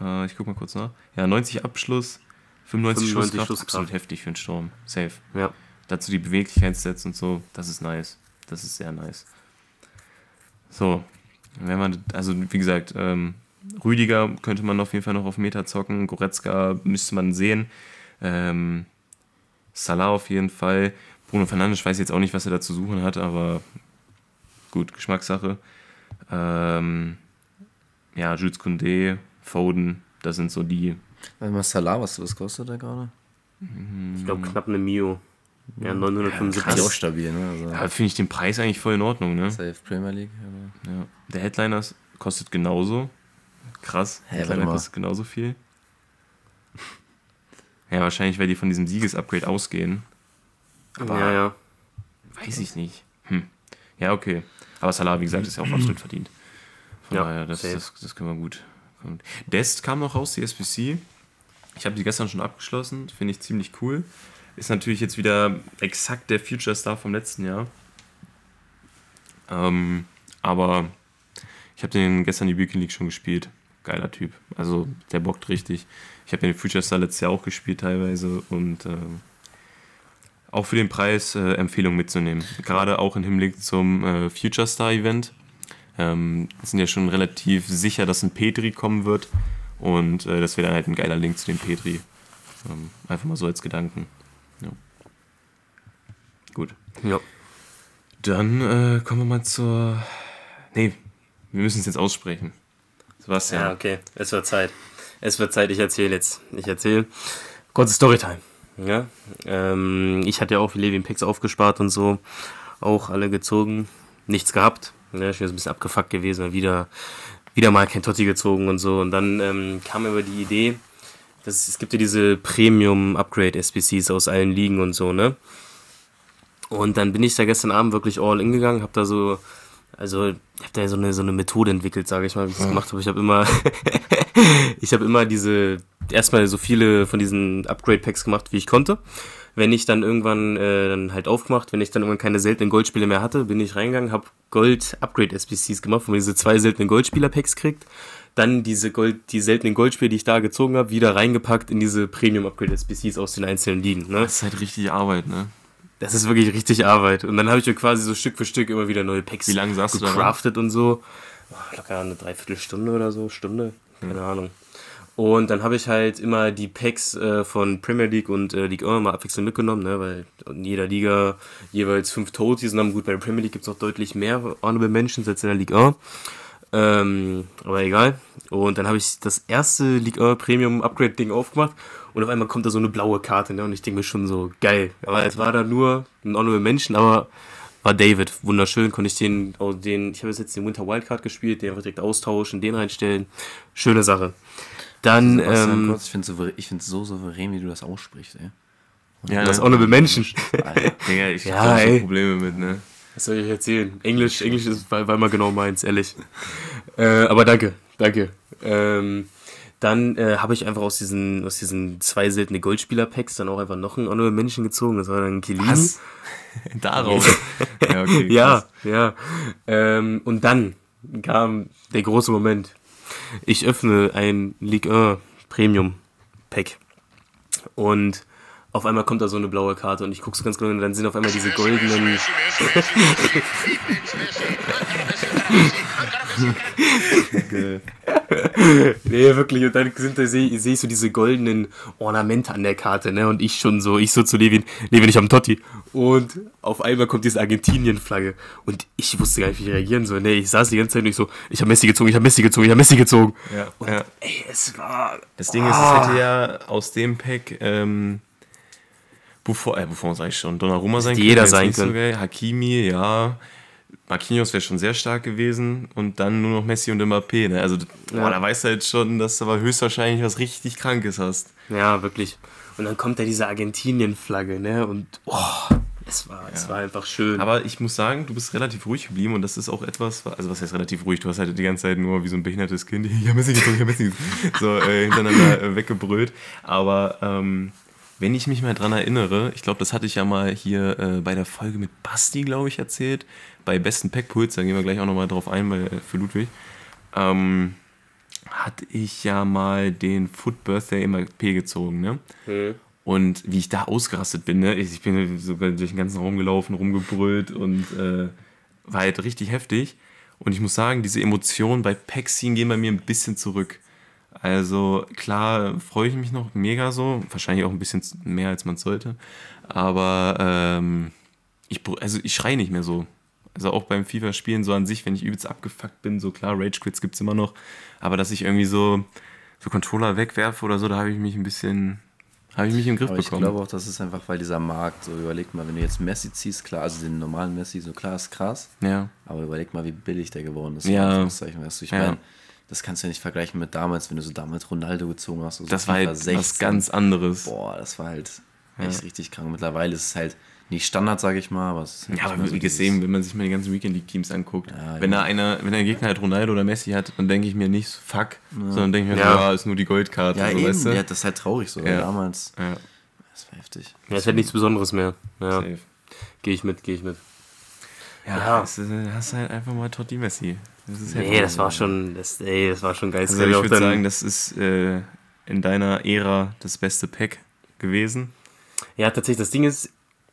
Äh, ich guck mal kurz nach. Ja, 90 Abschluss, 95, 95 Schusskraft, Schusskraft. absolut heftig für einen Sturm. Safe. ja. Dazu die Beweglichkeitsstats und so, das ist nice. Das ist sehr nice. So, wenn man, also wie gesagt, ähm, Rüdiger könnte man auf jeden Fall noch auf Meter zocken, Goretzka müsste man sehen, ähm, Salah auf jeden Fall, Bruno Fernandes, ich weiß jetzt auch nicht, was er da zu suchen hat, aber gut, Geschmackssache. Ähm, ja, Jules Koundé, Foden, das sind so die, Salah, was, was kostet der gerade? Ich glaube, knapp eine Mio. Ja, 975. Ist auch stabil, ne? Also, da finde ich den Preis eigentlich voll in Ordnung, ne? Safe Premier League. Aber Ja. Der Headliner kostet genauso. Krass. Hä, Headliner warte mal. kostet genauso viel. Ja, wahrscheinlich, weil die von diesem Siegesupgrade ausgehen. Aber ja, ja. weiß ich nicht. Hm. Ja, okay. Aber Salah, wie gesagt, ist ja auch absolut verdient. Von Ja, daher, das, safe. das, das können wir gut. gut. Dest kam noch raus, die SBC. Ich habe die gestern schon abgeschlossen. Finde ich ziemlich cool. Ist natürlich jetzt wieder exakt der Future Star vom letzten Jahr. Ähm, aber ich habe den gestern die Weekend League schon gespielt. Geiler Typ. Also der bockt richtig. Ich habe den Future Star letztes Jahr auch gespielt teilweise und ähm, auch für den Preis äh, Empfehlung mitzunehmen. Gerade auch im Hinblick zum äh, Future Star Event. Ähm, sind ja schon relativ sicher, dass ein Petri kommen wird und äh, das wäre dann halt ein geiler Link zu dem Petri. Ähm, einfach mal so als Gedanken. Ja. Gut. ja. Dann äh, kommen wir mal zur. Nee, wir müssen es jetzt aussprechen. Sebastian. Ja, okay. Es wird Zeit. Es wird Zeit, ich erzähle jetzt. Ich erzähle. Kurze Storytime. Ja. Ähm, ich hatte ja auch wie Levi Picks aufgespart und so. Auch alle gezogen. Nichts gehabt. Ja, ich bin so ein bisschen abgefuckt gewesen. Wieder, wieder mal kein Totti gezogen und so. Und dann ähm, kam mir über die Idee, dass es gibt ja diese Premium Upgrade SBCs aus allen Ligen und so, ne? Und dann bin ich da gestern Abend wirklich all in gegangen, hab da so, also ich habe da so eine, so eine Methode entwickelt, sage ich mal, wie ich das gemacht habe. Ich habe immer, ich habe immer diese, erstmal so viele von diesen Upgrade-Packs gemacht, wie ich konnte. Wenn ich dann irgendwann äh, dann halt aufgemacht, wenn ich dann irgendwann keine seltenen Goldspiele mehr hatte, bin ich reingegangen, habe Gold-Upgrade-SBCs gemacht, wo man diese zwei seltenen Goldspieler-Packs kriegt. Dann diese Gold, die seltenen Goldspiele, die ich da gezogen habe, wieder reingepackt in diese Premium-Upgrade-SBCs aus den einzelnen Ligen. Ne? Das ist halt richtig Arbeit, ne? Das ist wirklich richtig Arbeit. Und dann habe ich mir quasi so Stück für Stück immer wieder neue Packs Wie lange saßt du da? gecraftet und so. Oh, locker eine Dreiviertelstunde oder so, Stunde, keine Ahnung. Und dann habe ich halt immer die Packs äh, von Premier League und äh, League 1 mal abwechselnd mitgenommen, ne, weil in jeder Liga jeweils fünf Totis und dann gut, bei der Premier League gibt es noch deutlich mehr Honorable Mentions als in der Ligue 1. Ähm, aber egal. Und dann habe ich das erste League 1 Premium Upgrade Ding aufgemacht und auf einmal kommt da so eine blaue Karte, ne? Und ich denke mir schon so, geil. Aber es war da nur ein Honorable Mention, aber war David. Wunderschön. Konnte ich den, auch den ich habe jetzt den Winter Wildcard gespielt, den einfach direkt austauschen, den reinstellen. Schöne Sache. Dann, ähm, kurz, ich finde es so souverän, wie du das aussprichst, ey. Ja, das ne? Honorable. *laughs* Alter. Digga, ich Ja, hab da schon ey. Probleme mit, ne? Was soll ich erzählen? Englisch, Englisch ist war, war mal genau meins, ehrlich. *laughs* Äh, aber danke, danke. Ähm, dann äh, habe ich einfach aus diesen, aus diesen zwei seltenen Goldspieler-Packs dann auch einfach noch einen Honorable Mention gezogen. Das war dann Kilini. Was? *laughs* Darauf. ja, okay, Ja, ja. Ähm, und dann kam der große Moment. Ich öffne ein Ligue 1 Premium Pack. Und auf einmal kommt da so eine blaue Karte und ich gucke ganz genau und dann sind auf einmal diese goldenen. *laughs* *laughs* *laughs* nee, wirklich. Und dann sind sehe seh ich so diese goldenen Ornamente an der Karte, ne? Und ich schon so, ich so zu Levin, Levin, ich einen Totti. Und auf einmal kommt diese Argentinien-Flagge. Und ich wusste gar nicht, wie ich reagieren soll. Nee, ich saß die ganze Zeit und ich so, ich hab Messi gezogen, ich hab Messi gezogen, ich hab Messi gezogen. Ja, Und ja. ey, es war. Das Ding ist, es hätte ja aus dem Pack ähm, Buffon, äh, Buffon sag ich schon, Donnarumma sein jeder jetzt sein nicht können. So. Hakimi, ja. Marquinhos wäre schon sehr stark gewesen und dann nur noch Messi und Mbappé. Ne? Also, boah, da weißt du halt schon, dass du aber höchstwahrscheinlich was richtig Krankes hast. Ja, wirklich. Und dann kommt da diese Argentinien-Flagge, ne? Und oh, es war, es war einfach schön. Aber ich muss sagen, du bist relativ ruhig geblieben und das ist auch etwas, also was heißt relativ ruhig? Du hast halt die ganze Zeit nur wie so ein behindertes Kind, *laughs* ich hab Messi gezogen, ich hab Messi so äh, hintereinander äh, weggebrüllt. Aber ähm, wenn ich mich mal dran erinnere, ich glaube, das hatte ich ja mal hier äh, bei der Folge mit Basti, glaube ich, erzählt, bei besten Packpuls, da gehen wir gleich auch nochmal drauf ein bei, für Ludwig, ähm, hatte ich ja mal den Foot Birthday MAP gezogen, ne? Hm. Und wie ich da ausgerastet bin, ne? ich ich bin sogar durch den ganzen Raum gelaufen, rumgebrüllt und äh, war halt richtig heftig. Und ich muss sagen, diese Emotionen bei Paxin gehen bei mir ein bisschen zurück. Also klar freue ich mich noch mega so, wahrscheinlich auch ein bisschen mehr als man sollte. Aber ähm, ich, also ich schreie nicht mehr so. Also auch beim FIFA-Spielen so an sich, wenn ich übelst abgefuckt bin, so klar, Rage-Quits gibt es immer noch. Aber dass ich irgendwie so, so Controller wegwerfe oder so, da habe ich mich ein bisschen, habe ich mich im Griff Aber ich bekommen. glaube auch, das ist einfach, weil dieser Markt, so überleg mal, wenn du jetzt Messi ziehst, klar, also den normalen Messi, so klar ist krass, ja. aber überleg mal, wie billig der geworden ist. Ja. ich Ja. meine, das kannst du ja nicht vergleichen mit damals, wenn du so damals Ronaldo gezogen hast. so Das war halt was ganz anderes. Boah, das war halt echt richtig krank. Mittlerweile ist es halt nicht Standard, sag ich mal, aber es ist halt Ja, aber so gesehen, wenn man sich mal die ganzen Weekend League Teams anguckt, Ja, wenn ja. da einer, wenn der Gegner halt Ronaldo oder Messi hat, dann denke ich mir nicht so, fuck, sondern denke ich mir, Ja. so, ja, ist nur die Goldkarte, Ja, so, eben, weißt du? ja, das ist halt traurig so, damals, Ja, das war heftig. ja, es wird nichts Besonderes mehr. Ja, gehe ich mit, gehe ich mit. Ja, Ja. Ist, hast halt einfach mal Totti Messi. Das Nee, das war schon, das, ey, das war schon geil. Also ich würde sagen, das ist äh, in deiner Ära das beste Pack gewesen. Ja, tatsächlich, das Ding ist,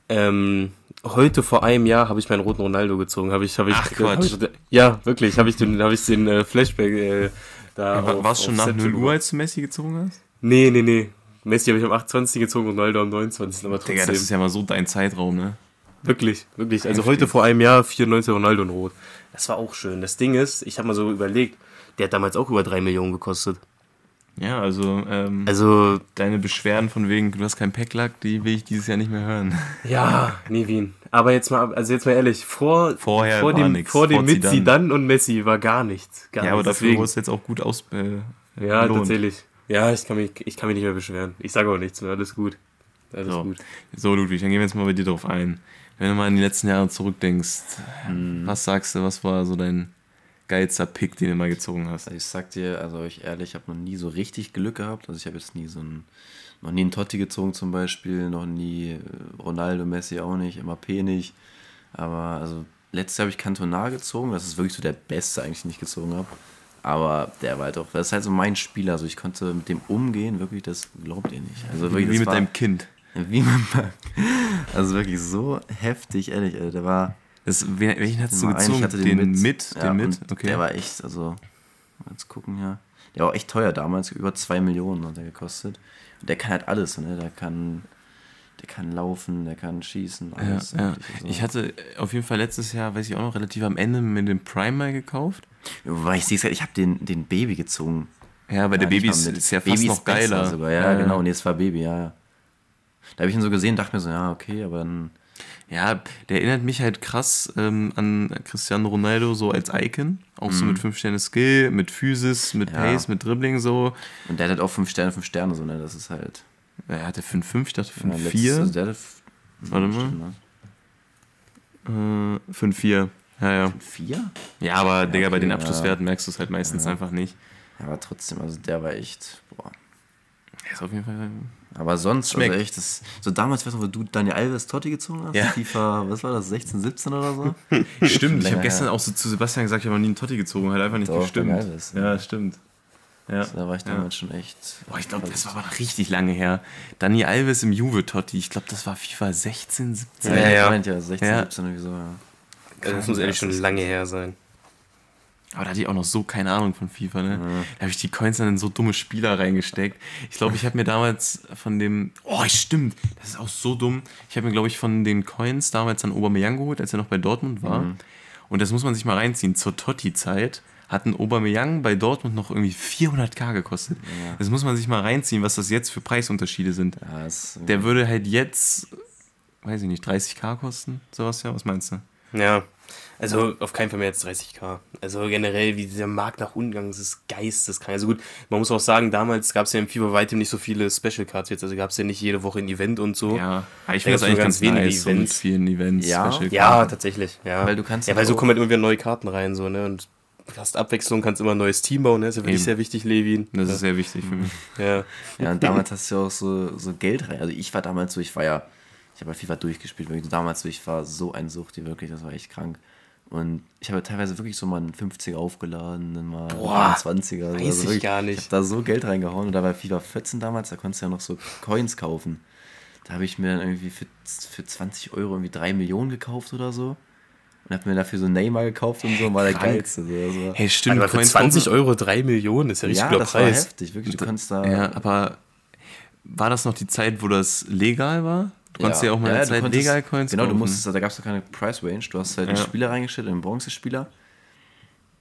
ähm, heute vor einem Jahr habe ich meinen roten Ronaldo gezogen. Habe ich, habe ich, Ach, Quatsch. hab ich, ja, wirklich, habe ich den, habe ich den äh, Flashback äh, da. War auf- es schon nach Snapchat 0 Uhr, als du Messi gezogen hast? Nee, nee, nee. Messi habe ich am 28. gezogen und Ronaldo am 29. Aber trotzdem. Digga, das ist ja mal so dein Zeitraum, ne? Wirklich, wirklich. Also Heftig. heute vor einem Jahr 94 Ronaldo in Rot. Das war auch schön. Das Ding ist, ich habe mal so überlegt, der hat damals auch über 3 Millionen gekostet. Ja, also, ähm, Also, deine Beschwerden von wegen, du hast keinen Packlack, die will ich dieses Jahr nicht mehr hören. *laughs* ja, nie Wien. Aber jetzt mal, also jetzt mal ehrlich, vor, Vorher vor dem, nix. vor dem Vor mit Zidane. Und Messi war gar nichts. Gar Ja, aber nichts. dafür Deswegen- wurde es jetzt auch gut aus. Äh, Ja, belohnt. tatsächlich. Ja, ich kann, mich, ich kann mich nicht mehr beschweren. Ich sage auch nichts mehr. Alles gut. Alles So. gut. So, Ludwig, dann gehen wir jetzt mal bei dir drauf ein. Wenn du mal an die letzten Jahre zurückdenkst, Hm. was sagst du, was war so dein geilster Pick, den du mal gezogen hast? Also ich sag dir, also euch ehrlich, ich habe noch nie so richtig Glück gehabt. Also ich habe jetzt nie so ein, noch nie einen Totti gezogen zum Beispiel, noch nie äh, Ronaldo, Messi auch nicht, MAP nicht. Aber also letztes Jahr habe ich Cantona gezogen. Das ist wirklich so der Beste eigentlich, den ich gezogen habe. Aber der war halt auch, das ist halt so mein Spieler. Also ich konnte mit dem umgehen, wirklich, das glaubt ihr nicht. Also wirklich, Wie mit war, deinem Kind. Wie man mag. Also wirklich so heftig, ehrlich. Also der war, Das, welchen hast du gezogen? ich hatte den, mit? Ja, den mit? Okay. Der war echt, also, mal jetzt gucken, ja. Der war echt teuer damals, über 2 Millionen hat er gekostet. Und der kann halt alles, ne? Der kann, der kann laufen, der kann schießen, ja, alles. ja. eigentlich. Also, Ich hatte auf jeden Fall letztes Jahr, weiß ich auch noch, relativ am Ende mit dem Prime mal gekauft. Wobei ich sehe es ich habe den, den Baby gezogen. Ja, weil der Ja, Baby ist, mit- ist ja fast Baby noch geiler. Sogar. Ja, genau, nee, es war Baby, ja, ja. Da habe ich ihn so gesehen, dachte mir so, ja, okay, aber dann, Ja, der erinnert mich halt krass ähm, an Cristiano Ronaldo so als Icon. Auch so mit 5 Sterne Skill, mit Physis, mit Mhm. Ja. Pace, mit Dribbling so. und der hat halt auch 5 Sterne, 5 Sterne, so, ne? Das ist halt. Er hatte 5-5, ich dachte ja, 5-4. letztes- also der hat, Warte mal. Stimmt, ne? Äh, 5-4. Ja, ja. Vier? Ja, aber Digga, bei okay, den ja. Abschlusswerten merkst du es halt meistens einfach nicht. Ja, aber trotzdem, also der war echt, boah. Er ist auf jeden Fall Aber sonst, Schmeckt. also echt, das, so damals, weißt du, wo du Daniel Alves Totti gezogen hast? Ja. FIFA, was war das, 16, 17 oder so? *laughs* Stimmt, ich habe gestern auch so zu Sebastian gesagt, ich habe noch nie einen Totti gezogen, hat einfach nicht Doch, gestimmt. Alves, ja, stimmt. Ja. Da war ich Ja. damals schon echt. Boah, ich glaube, das war aber richtig lange her. Dani Alves im Juve-Totti, ich glaube, das war FIFA 16, 17. Ja, Ja, ja, ja. meint ja, 16, Ja. 17 irgendwie so, ja. Also das muss ehrlich schon lange her sein. Aber da hatte ich auch noch so keine Ahnung von FIFA, ne? Da habe ich die Coins dann in so dumme Spieler reingesteckt. Ich glaube, ich habe mir damals von dem. Oh, stimmt. Das ist auch so dumm. Ich habe mir, glaube ich, von den Coins damals an Aubameyang geholt, als er noch bei Dortmund war. Und das muss man sich mal reinziehen. Zur Totti-Zeit hat ein Aubameyang bei Dortmund noch irgendwie 400k gekostet. Das muss man sich mal reinziehen, was das jetzt für Preisunterschiede sind. Ja, das, Der würde halt jetzt, weiß ich nicht, 30k kosten, sowas ja. Was meinst du? Ja, also auf keinen Fall mehr als 30k. Also generell, wie dieser Markt nach unten gegangen ist, ist geisteskrank. Also gut, man muss auch sagen, damals gab es ja im FIFA weitem nicht so viele Special Cards jetzt. Also gab es ja nicht jede Woche ein Event und so. Ja, ich finde das eigentlich ganz ganz wenige nice, so Events. vielen Events. Ja. Ja, tatsächlich. Ja. Weil du kannst ja, weil so kommen halt immer wieder neue Karten rein, so, ne? Und du hast Abwechslung, kannst immer ein neues Team bauen, ne? Ist ja für dich Eben. sehr wichtig, Levin. Das ja. ist sehr wichtig für mich. ja. Ja, und damals hast du ja auch so, so Geld rein. Also ich war damals so, ich war ja, ich habe ja FIFA durchgespielt, wirklich. Damals so, ich war so ein Suchti, wirklich, das war echt krank. Und ich habe teilweise wirklich so mal einen 50er aufgeladen, dann mal Boah, einen 20er. weiß ich wirklich, gar nicht. Ich habe da so Geld reingehauen und da bei FIFA 14 damals, da konntest du ja noch so Coins kaufen. Da habe ich mir dann irgendwie für, für 20 Euro irgendwie 3 Millionen gekauft oder so. Und habe mir dafür so Neymar gekauft und so, und war der krank. geilste. So. Hey, stimmt, Aber für Coins 20 kaufen- Euro 3 Millionen ist ja richtig Ja, das war Preis. heftig, wirklich. Du konntest da. Ja, aber war das noch die Zeit, wo das legal war? Du konntest ja, auch mal ja, eine du Zeit konntest- legal Coins Genau, du kaufen. musstest, da gab es doch keine Price Range. Du hast halt einen Ja. Spieler reingestellt, einen Bronzespieler.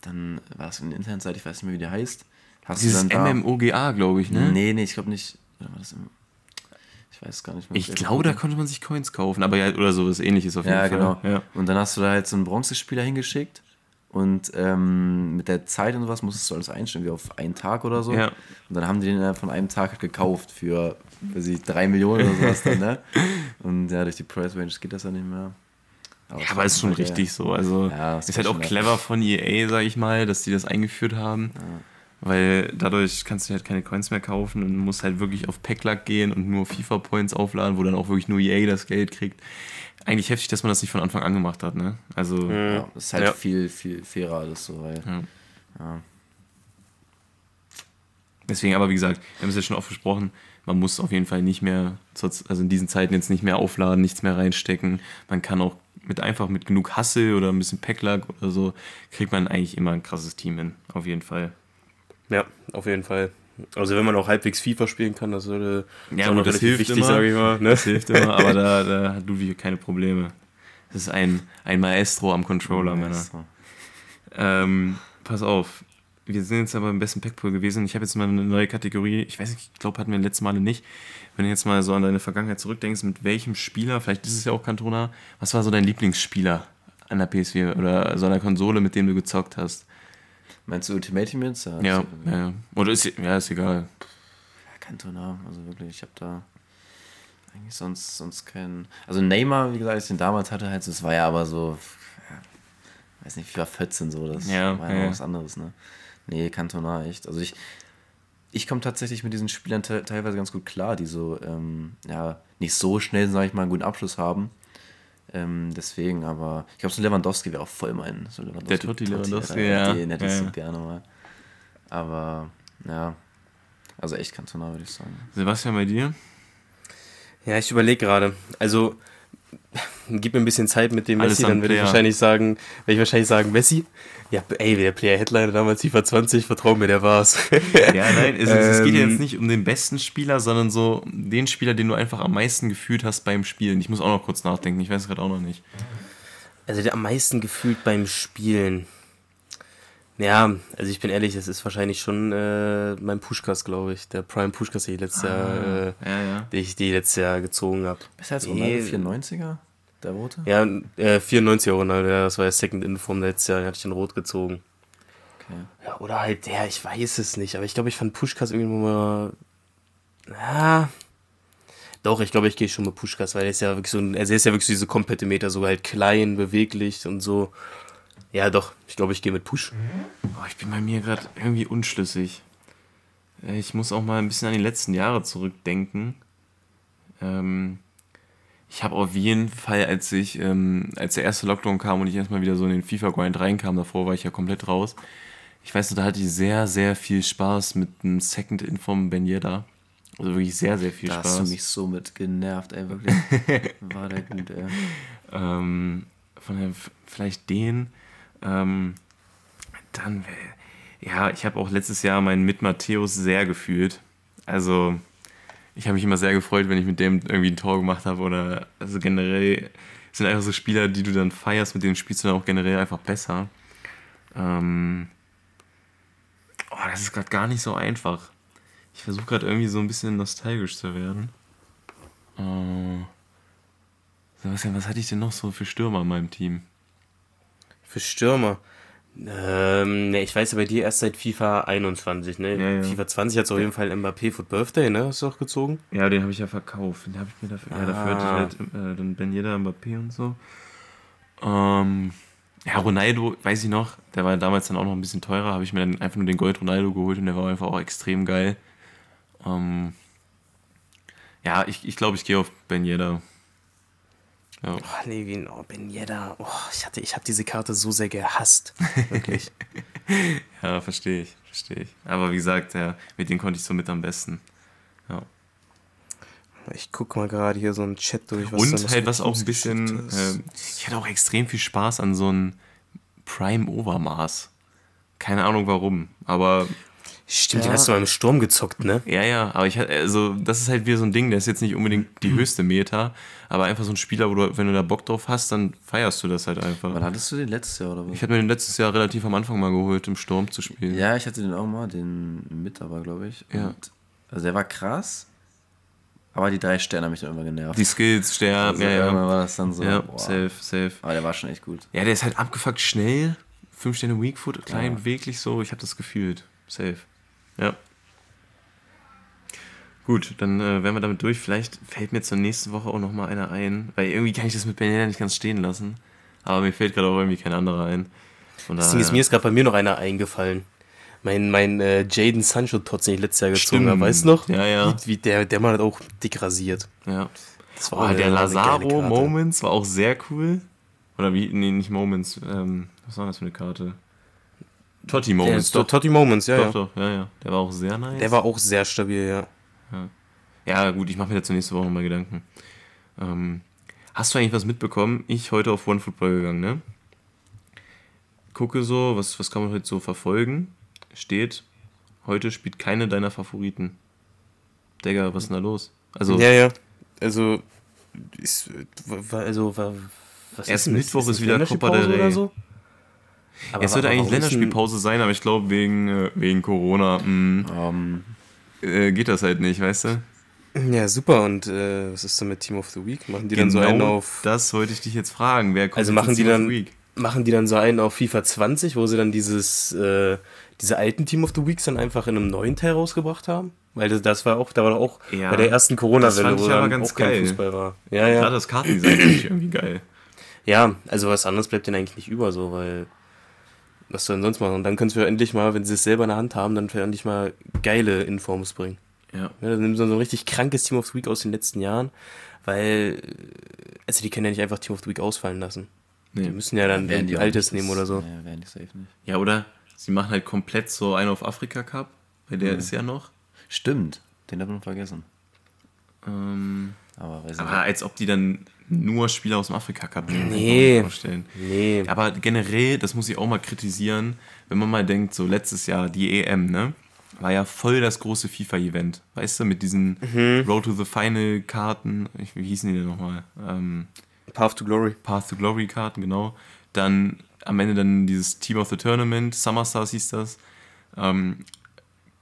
Dann war es eine Internetseite, ich weiß nicht mehr, wie der heißt. Hast Dieses du dann da, MMOGA, glaube ich, ne? Nee, nee, ich glaube nicht. Oder war das im, ich weiß gar nicht mehr. Ich glaube, da konnte man sich Coins kaufen, aber ja, oder sowas ähnliches auf jeden Ja, Fall. genau. Ja. Und dann hast du da halt so einen Bronzespieler hingeschickt. Und ähm, mit der Zeit und sowas musstest du alles einstellen, wie auf einen Tag oder so. Ja. Und dann haben die den von einem Tag halt gekauft für, für sie drei Millionen oder sowas dann, ne? *laughs* Und ja, durch die Price Range geht das ja nicht mehr. Ja, aber ist schon halt, ja. richtig so. Also Ja, ist halt auch clever von EA, sag ich mal, dass die das eingeführt haben. Weil dadurch kannst du halt keine Coins mehr kaufen und musst halt wirklich auf Packlack gehen und nur FIFA-Points aufladen, wo dann auch wirklich nur EA das Geld kriegt. Eigentlich heftig, dass man das nicht von Anfang an gemacht hat, ne? Also, Ja, ist halt Ja. viel, viel fairer alles so, weil. Ja. Ja. deswegen, aber wie gesagt, wir haben es ja schon oft besprochen, man muss auf jeden Fall nicht mehr, also in diesen Zeiten jetzt nicht mehr aufladen, nichts mehr reinstecken. Man kann auch mit einfach mit genug Hassel oder ein bisschen Packlack oder so, kriegt man eigentlich immer ein krasses Team hin, auf jeden Fall. Ja, auf jeden Fall. Also wenn man auch halbwegs FIFA spielen kann, das würde Ja, noch das hilft wichtig, immer. sage ich mal. Ne? Das hilft immer, aber da, da hat Ludwig keine Probleme. Das ist ein, ein Maestro am Controller, Männer. So. Ähm, pass auf. Wir sind jetzt aber im besten Packpool gewesen. Ich habe jetzt mal eine neue Kategorie. Ich weiß nicht, ich glaube, hatten wir letztes Male nicht. Wenn du jetzt mal so an deine Vergangenheit zurückdenkst, mit welchem Spieler, vielleicht ist es ja auch Cantona, was war so dein Lieblingsspieler an der PS4 oder so einer Konsole, mit dem du gezockt hast? Meinst du Ultimate Team jetzt? Ja, ja, ja. Oder ist, ja, ist egal. Ja, Cantona, also wirklich, ich habe da eigentlich sonst, sonst keinen. Also Neymar, wie gesagt, als ich den damals hatte, halt, das war ja aber so, ja, weiß nicht, FIFA 14 so, das Ja, war ja ja. was anderes, ne? Nee, Cantona, echt. Also ich, ich komme tatsächlich mit diesen Spielern te teilweise ganz gut klar, die so, ähm, ja, nicht so schnell, sage ich mal, einen guten Abschluss haben. Ähm, deswegen, aber ich glaube, so Lewandowski wäre auch voll mein. So Lewandowski, Der Totti Lewandowski, Alter, ja. Den hätte ich Ja, so ja. gerne mal. Aber, ja. Also echt Cantona, würde ich sagen. Sebastian, bei dir? Ja, ich überlege gerade. Also, gib mir ein bisschen Zeit mit dem Messi, an dann würde ich wahrscheinlich sagen, werde ich wahrscheinlich sagen, Messi. Ja, ey, der Player Headliner damals FIFA 20, vertrau mir, der war's. *laughs* Ja, nein, es, es geht ja Ähm, jetzt nicht um den besten Spieler, sondern so den Spieler, den du einfach am meisten gefühlt hast beim Spielen. Ich muss auch noch kurz nachdenken, ich weiß gerade auch noch nicht. Also der am meisten gefühlt beim Spielen. Ja, also ich bin ehrlich, es ist wahrscheinlich schon äh, mein Pushkas, glaube ich. Der Prime Pushkas, den ich letztes Jahr, äh, Ja, ja. den ich die letztes Jahr gezogen habe. Besser als Nee. Ronaldo 94er? Der rote? Ja, äh, 94 Euro, ne? ja, das war der Second Inform letztes Jahr, den hatte ich in Rot gezogen. Okay. Ja, oder halt der, ich weiß es nicht, aber ich glaube, ich fand Pushkas irgendwie mal. Ja. Doch, ich glaube, ich gehe schon mit Pushkas, weil er ist ja wirklich so ein, also er ist ja wirklich so diese komplette Meter, so halt klein, beweglich und so. Ja, doch, ich glaube, ich gehe mit Push. Oh, ich bin bei mir gerade irgendwie unschlüssig. Äh, Ich muss auch mal ein bisschen an die letzten Jahre zurückdenken. Ähm, ich habe auf jeden Fall, als ich, ähm, als der erste Lockdown kam und ich erstmal wieder so in den FIFA-Grind reinkam, davor war ich ja komplett raus. Ich weiß noch, da hatte ich sehr, sehr viel Spaß mit einem Second In vom Ben Yedda. Also wirklich sehr, sehr viel Da Spaß. hast du mich so mit genervt, ey, wirklich. *laughs* War der gut, ey. Ähm, von daher vielleicht den. Ähm, dann, ja, ich habe auch letztes Jahr meinen mit Matthäus sehr gefühlt. Also, ich habe mich immer sehr gefreut, wenn ich mit dem irgendwie ein Tor gemacht habe. Oder, also generell sind einfach so Spieler, die du dann feierst, mit denen spielst du dann auch generell einfach besser. Ähm, oh, das ist gerade gar nicht so einfach. Ich versuche gerade irgendwie so ein bisschen nostalgisch zu werden. Äh, Sebastian, was hatte ich denn noch so für Stürmer in meinem Team? Für Stürmer. Ähm, ne, ich weiß ja bei dir erst seit FIFA 21, ne? Ja, ja. FIFA 20 hat auf jeden Fall Mbappé for Birthday, ne? Hast du auch gezogen? Ja, den habe ich ja verkauft. Den habe ich mir dafür. Ja, dafür Ah. hatte ich halt äh, dann Ben Yedda, Mbappé und so. Ähm, ja, Ronaldo, weiß ich noch, der war damals dann auch noch ein bisschen teurer. Habe ich mir dann einfach nur den Gold Ronaldo geholt und der war einfach auch extrem geil. Ähm, ja, ich, ich glaube, ich gehe auf Ben Yedda. Ja. Oh, Levin, oh, Ben Yedda. Oh, ich hatte, ich habe diese Karte so sehr gehasst. Wirklich. *laughs* ja, verstehe ich, verstehe ich. Aber wie gesagt, ja, mit dem konnte ich so mit am besten. Ja. ich guck mal gerade hier so einen Chat durch. was da Und halt, was auch ein bisschen, ähm, ich hatte auch extrem viel Spaß an so einem Prime-Overmaß. Keine Ahnung warum, aber Stimmt, den Ja. hast du mal im Sturm gezockt, ne? ja, ja, aber ich hatte, also das ist halt wieder so ein Ding, der ist jetzt nicht unbedingt die höchste Meta, aber einfach so ein Spieler, wo du, wenn du da Bock drauf hast, dann feierst du das halt einfach. Wann hattest du den letztes Jahr oder was? Ich hatte mir den letztes Jahr relativ am Anfang mal geholt, im Sturm zu spielen. ja, ich hatte den auch mal, den mit aber, glaube ich. Ja. Und, also der war krass, aber die drei Sterne haben mich dann immer genervt. Die Skills, Stern, also ja, irgendwann ja. war das dann so, Ja, boah. safe, safe. Aber der war schon echt gut. Ja, der ist halt abgefuckt schnell. Fünf Sterne Weakfoot, klein, Ja. beweglich so. Ich habe das gefühlt. Safe. Ja. Gut, dann äh, wären wir damit durch. Vielleicht fällt mir zur nächsten Woche auch noch mal einer ein. Weil irgendwie kann ich das mit Benjamin nicht ganz stehen lassen. Aber mir fällt gerade auch irgendwie kein anderer ein. Von Das Ding ist, mir ist gerade bei mir noch einer eingefallen. Mein, mein äh, Jaden Sancho-Tots, den ich letztes Jahr gezogen habe, weißt du noch? Ja, ja. Wie, wie der, der Mann hat auch dick rasiert. ja. Das Oh, eine- der war Lazaro. Moments war auch sehr cool. Oder wie? Nee, nicht Moments. Ähm, was war das für eine Karte? Totti Der Moments. ist doch, Totti Moments, ja, doch, ja. doch, ja, ja. Der war auch sehr nice. Der war auch sehr stabil, ja. Ja, gut, ich mache mir dazu nächste Woche nochmal Gedanken. Ähm, hast du eigentlich was mitbekommen? Ich heute auf OneFootball gegangen, ne? Gucke so, was, was kann man heute so verfolgen? Steht, heute spielt keine deiner Favoriten. Digga, was ist denn da los? Also, Ja, ja. Also, ist, also, was Erst denn? Mittwoch ist das wieder Copa del Rey. oder so? Aber es sollte eigentlich denn- Länderspielpause sein, aber ich glaube, wegen, äh, wegen Corona mh, Ähm, äh, geht das halt nicht, weißt du? Ja, super. Und äh, was ist denn mit Team of the Week? Machen die dann so einen auf. Genau das wollte ich dich jetzt fragen. Wer kommt Also machen die Team of dann- the Week? Machen die dann so einen auf FIFA 20, wo sie dann dieses, äh, diese alten Team of the Weeks dann einfach in einem neuen Teil rausgebracht haben? Weil das, das war auch, da war doch auch Ja, bei der ersten Corona-Welle, wo dann ganz auch kein geil. Fußball war. Ja, Gerade ja. das Kartendesign finde ich irgendwie geil. Ja, also was anderes bleibt denen eigentlich nicht über, so, weil was soll denn sonst machen? Und dann können wir endlich mal, wenn sie es selber in der Hand haben, dann endlich mal geile Informs bringen. Ja. Ja, dann nehmen sie so ein richtig krankes Team of the Week aus den letzten Jahren, weil, also die können ja nicht einfach Team of the Week ausfallen lassen. Die Nee. müssen ja dann werden ein die altes nicht, nehmen oder so. Ja, werden die safe nicht. Ja, oder? Sie machen halt komplett so einen auf Afrika Cup, weil der Mhm. ist ja noch. Stimmt, den haben wir noch vergessen. Ähm, Aber weiß ich aber als ob die dann nur Spieler aus dem Afrika Cup nehmen, kann ich Nee. vorstellen. Nee. Aber generell, das muss ich auch mal kritisieren, wenn man mal denkt, so letztes Jahr, die EM, ne? War ja voll das große FIFA-Event. Weißt du, mit diesen Mhm. Road to the Final-Karten, wie hießen die denn nochmal? Ähm, Path to Glory. Path to Glory Karten, genau. Dann am Ende dann dieses Team of the Tournament, Summer Stars hieß das. Ähm,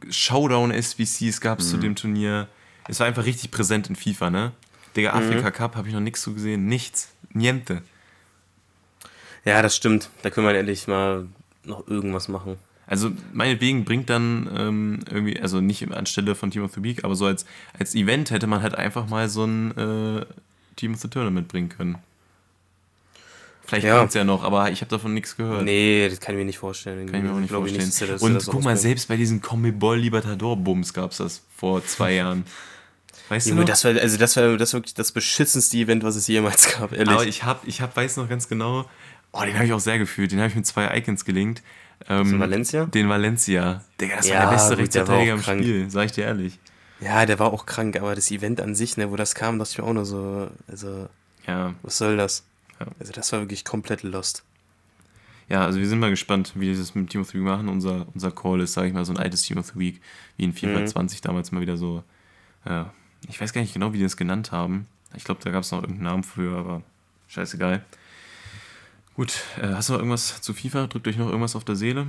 Showdown SBCs gab es zu dem Turnier. Es war einfach richtig präsent in FIFA, ne? Digga, Afrika Cup habe ich noch nichts zu gesehen. Nichts. Niente. Ja, das stimmt. Da können wir endlich mal noch irgendwas machen. Also meinetwegen bringt dann ähm, irgendwie, also nicht anstelle von Team of the Week, aber so als, als Event hätte man halt einfach mal so ein äh, Team of the Tournament bringen können. Vielleicht Ja. kommt's ja noch, aber ich habe davon nichts gehört. Nee, das kann ich mir nicht vorstellen. Kann ich mir auch nicht vorstellen. dass er Und guck mal, selbst bei diesen Comebol Libertador-Bums gab es das vor zwei *laughs* Jahren. Weißt Junge, du noch? Das war, also das war, das war wirklich das beschissenste Event, was es jemals gab, ehrlich. Aber ich hab, ich hab, weiß noch ganz genau, oh, den habe ich auch sehr gefühlt. Den habe ich mit zwei Icons gelinkt. Ähm, Valencia? Den Valencia. Digga, das ja, war der beste Rechtsverteidiger im Spiel, sag ich dir ehrlich. Ja, der war auch krank, aber das Event an sich, ne, wo das kam, dachte ich mir auch nur so, also, ja. was soll das? Ja. Also das war wirklich komplett lost. Ja, also wir sind mal gespannt, wie wir das mit Team of the Week machen. Unser, unser Call ist, sage ich mal, so ein altes Team of the Week, wie in FIFA mhm. 20 damals mal wieder so, ja, ich weiß gar nicht genau, wie die das genannt haben. Ich glaube, da gab es noch irgendeinen Namen für, aber scheißegal. Gut, äh, hast du noch irgendwas zu FIFA? Drückt euch noch irgendwas auf der Seele?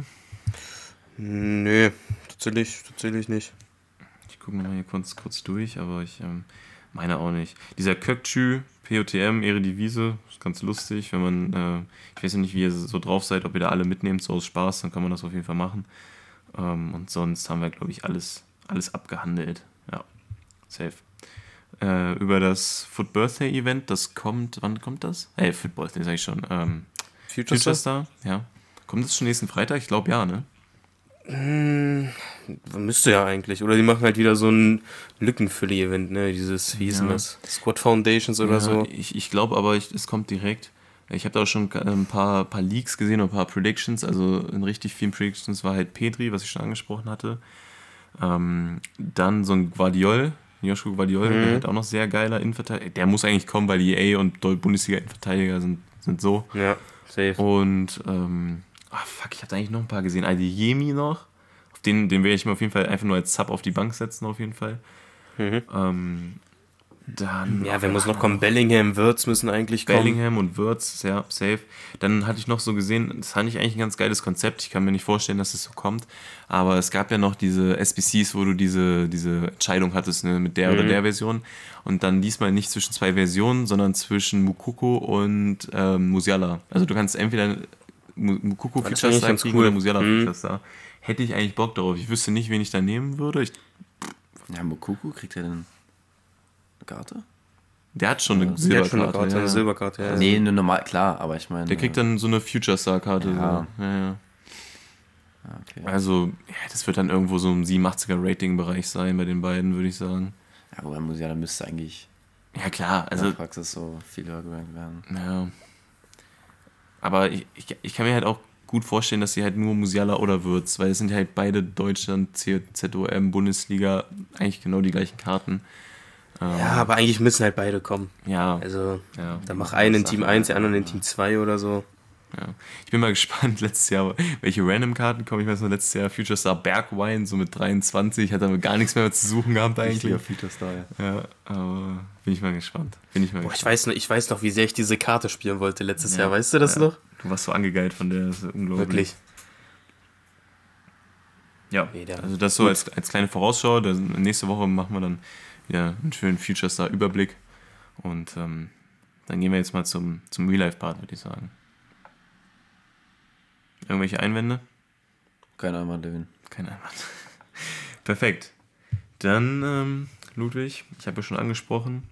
Nee, tatsächlich, tatsächlich nicht. Ich gucke mal hier kurz, kurz durch, aber ich ähm, meine auch nicht. Dieser Kökçü, POTM, Eredivise, ist ganz lustig, wenn man, äh, ich weiß ja nicht, wie ihr so drauf seid, ob ihr da alle mitnehmt, so aus Spaß, dann kann man das auf jeden Fall machen. Ähm, und sonst haben wir, glaube ich, alles, alles abgehandelt. Ja, safe. Äh, über das Foot Birthday Event, das kommt, wann kommt das? Hey, Foot Birthday sag ich schon. Ähm, Future, Future Star? Ja. Kommt das schon nächsten Freitag? Ich glaube ja, ne? Hm, müsste ja eigentlich. Oder die machen halt wieder so ein Lückenfülle-Event, ne? Dieses, wie hieß ja. das? Squad Foundations oder ja, so. Ich, ich glaube aber, ich, es kommt direkt. Ich habe da auch schon ein paar, paar Leaks gesehen und ein paar Predictions. Also in richtig vielen Predictions war halt Petri, was ich schon angesprochen hatte. Ähm, dann so ein Guardiol, Joshua Guardiol, mhm. der hat auch noch sehr geiler Innenverteidiger. Der muss eigentlich kommen, weil die EA und Bundesliga-Innenverteidiger sind, sind so. Ja, safe. Und ähm, Ah, fuck, ich hatte eigentlich noch ein paar gesehen. Adeyemi noch. Auf den, den werde ich mir auf jeden Fall einfach nur als Sub auf die Bank setzen, auf jeden Fall. Mhm. Ähm, dann. Ja, wer muss noch kommen? Bellingham, Wirtz müssen eigentlich kommen. Bellingham und Wirtz, ja, safe. Dann hatte ich noch so gesehen, das fand ich eigentlich ein ganz geiles Konzept. Ich kann mir nicht vorstellen, dass es so kommt. Aber es gab ja noch diese SBCs, wo du diese, diese Entscheidung hattest, ne, mit der mhm. oder der Version. Und dann diesmal nicht zwischen zwei Versionen, sondern zwischen Mukoko und ähm, Musiala. Also du kannst entweder Mukoko Features da kriegen cool. oder Musiala mhm. Features da. Hätte ich eigentlich Bock darauf. Ich wüsste nicht, wen ich da nehmen würde. Ich, ja, Mukoko kriegt er denn eine Karte? Der hat schon eine Silberkarte. Schon eine, Karte, ja. eine Silberkarte, ja. Nee, eine normal, klar, aber ich meine. Der kriegt dann so eine Future Star-Karte. Ja. So. ja, ja. Ah, okay. Also, ja, das wird dann irgendwo so im 87er Rating-Bereich sein bei den beiden, würde ich sagen. Ja, wobei Musiala müsste eigentlich. Ja, klar. Also, in der Praxis so viel höher gerankt werden. Ja. Aber ich, ich, ich, kann mir halt auch gut vorstellen, dass sie halt nur Musiala oder Würz, weil es sind halt beide Deutschland, ZOM, Bundesliga, eigentlich genau die gleichen Karten. Ähm, ja, aber eigentlich müssen halt beide kommen. Ja. Also, ja. dann mach einen in Team 1, der andere in Team 2 oder so. Ja. Ich bin mal *laughs* gespannt, letztes Jahr, welche Random-Karten kommen. Ich weiß noch, letztes Jahr Future Star Bergwine, so mit 23, hat aber gar nichts mehr zu suchen gehabt eigentlich. Ich Future Star, ja. Ja, aber bin ich mal gespannt. Bin ich mal Boah, gespannt. Ich weiß, noch, ich weiß noch, wie sehr ich diese Karte spielen wollte letztes ja. Jahr. Weißt du das noch? Du warst so angegeilt von der, das ist unglaublich. Wirklich. Ja, also das so als, als kleine Vorausschau. Das, nächste Woche machen wir dann wieder einen schönen Future Star Überblick. Und ähm, dann gehen wir jetzt mal zum, zum Real-Life-Part, würde ich sagen. Irgendwelche Einwände? Kein Einwand, Levin. Kein Einwand. *laughs* Perfekt. Dann, ähm, Ludwig, ich habe ja schon angesprochen,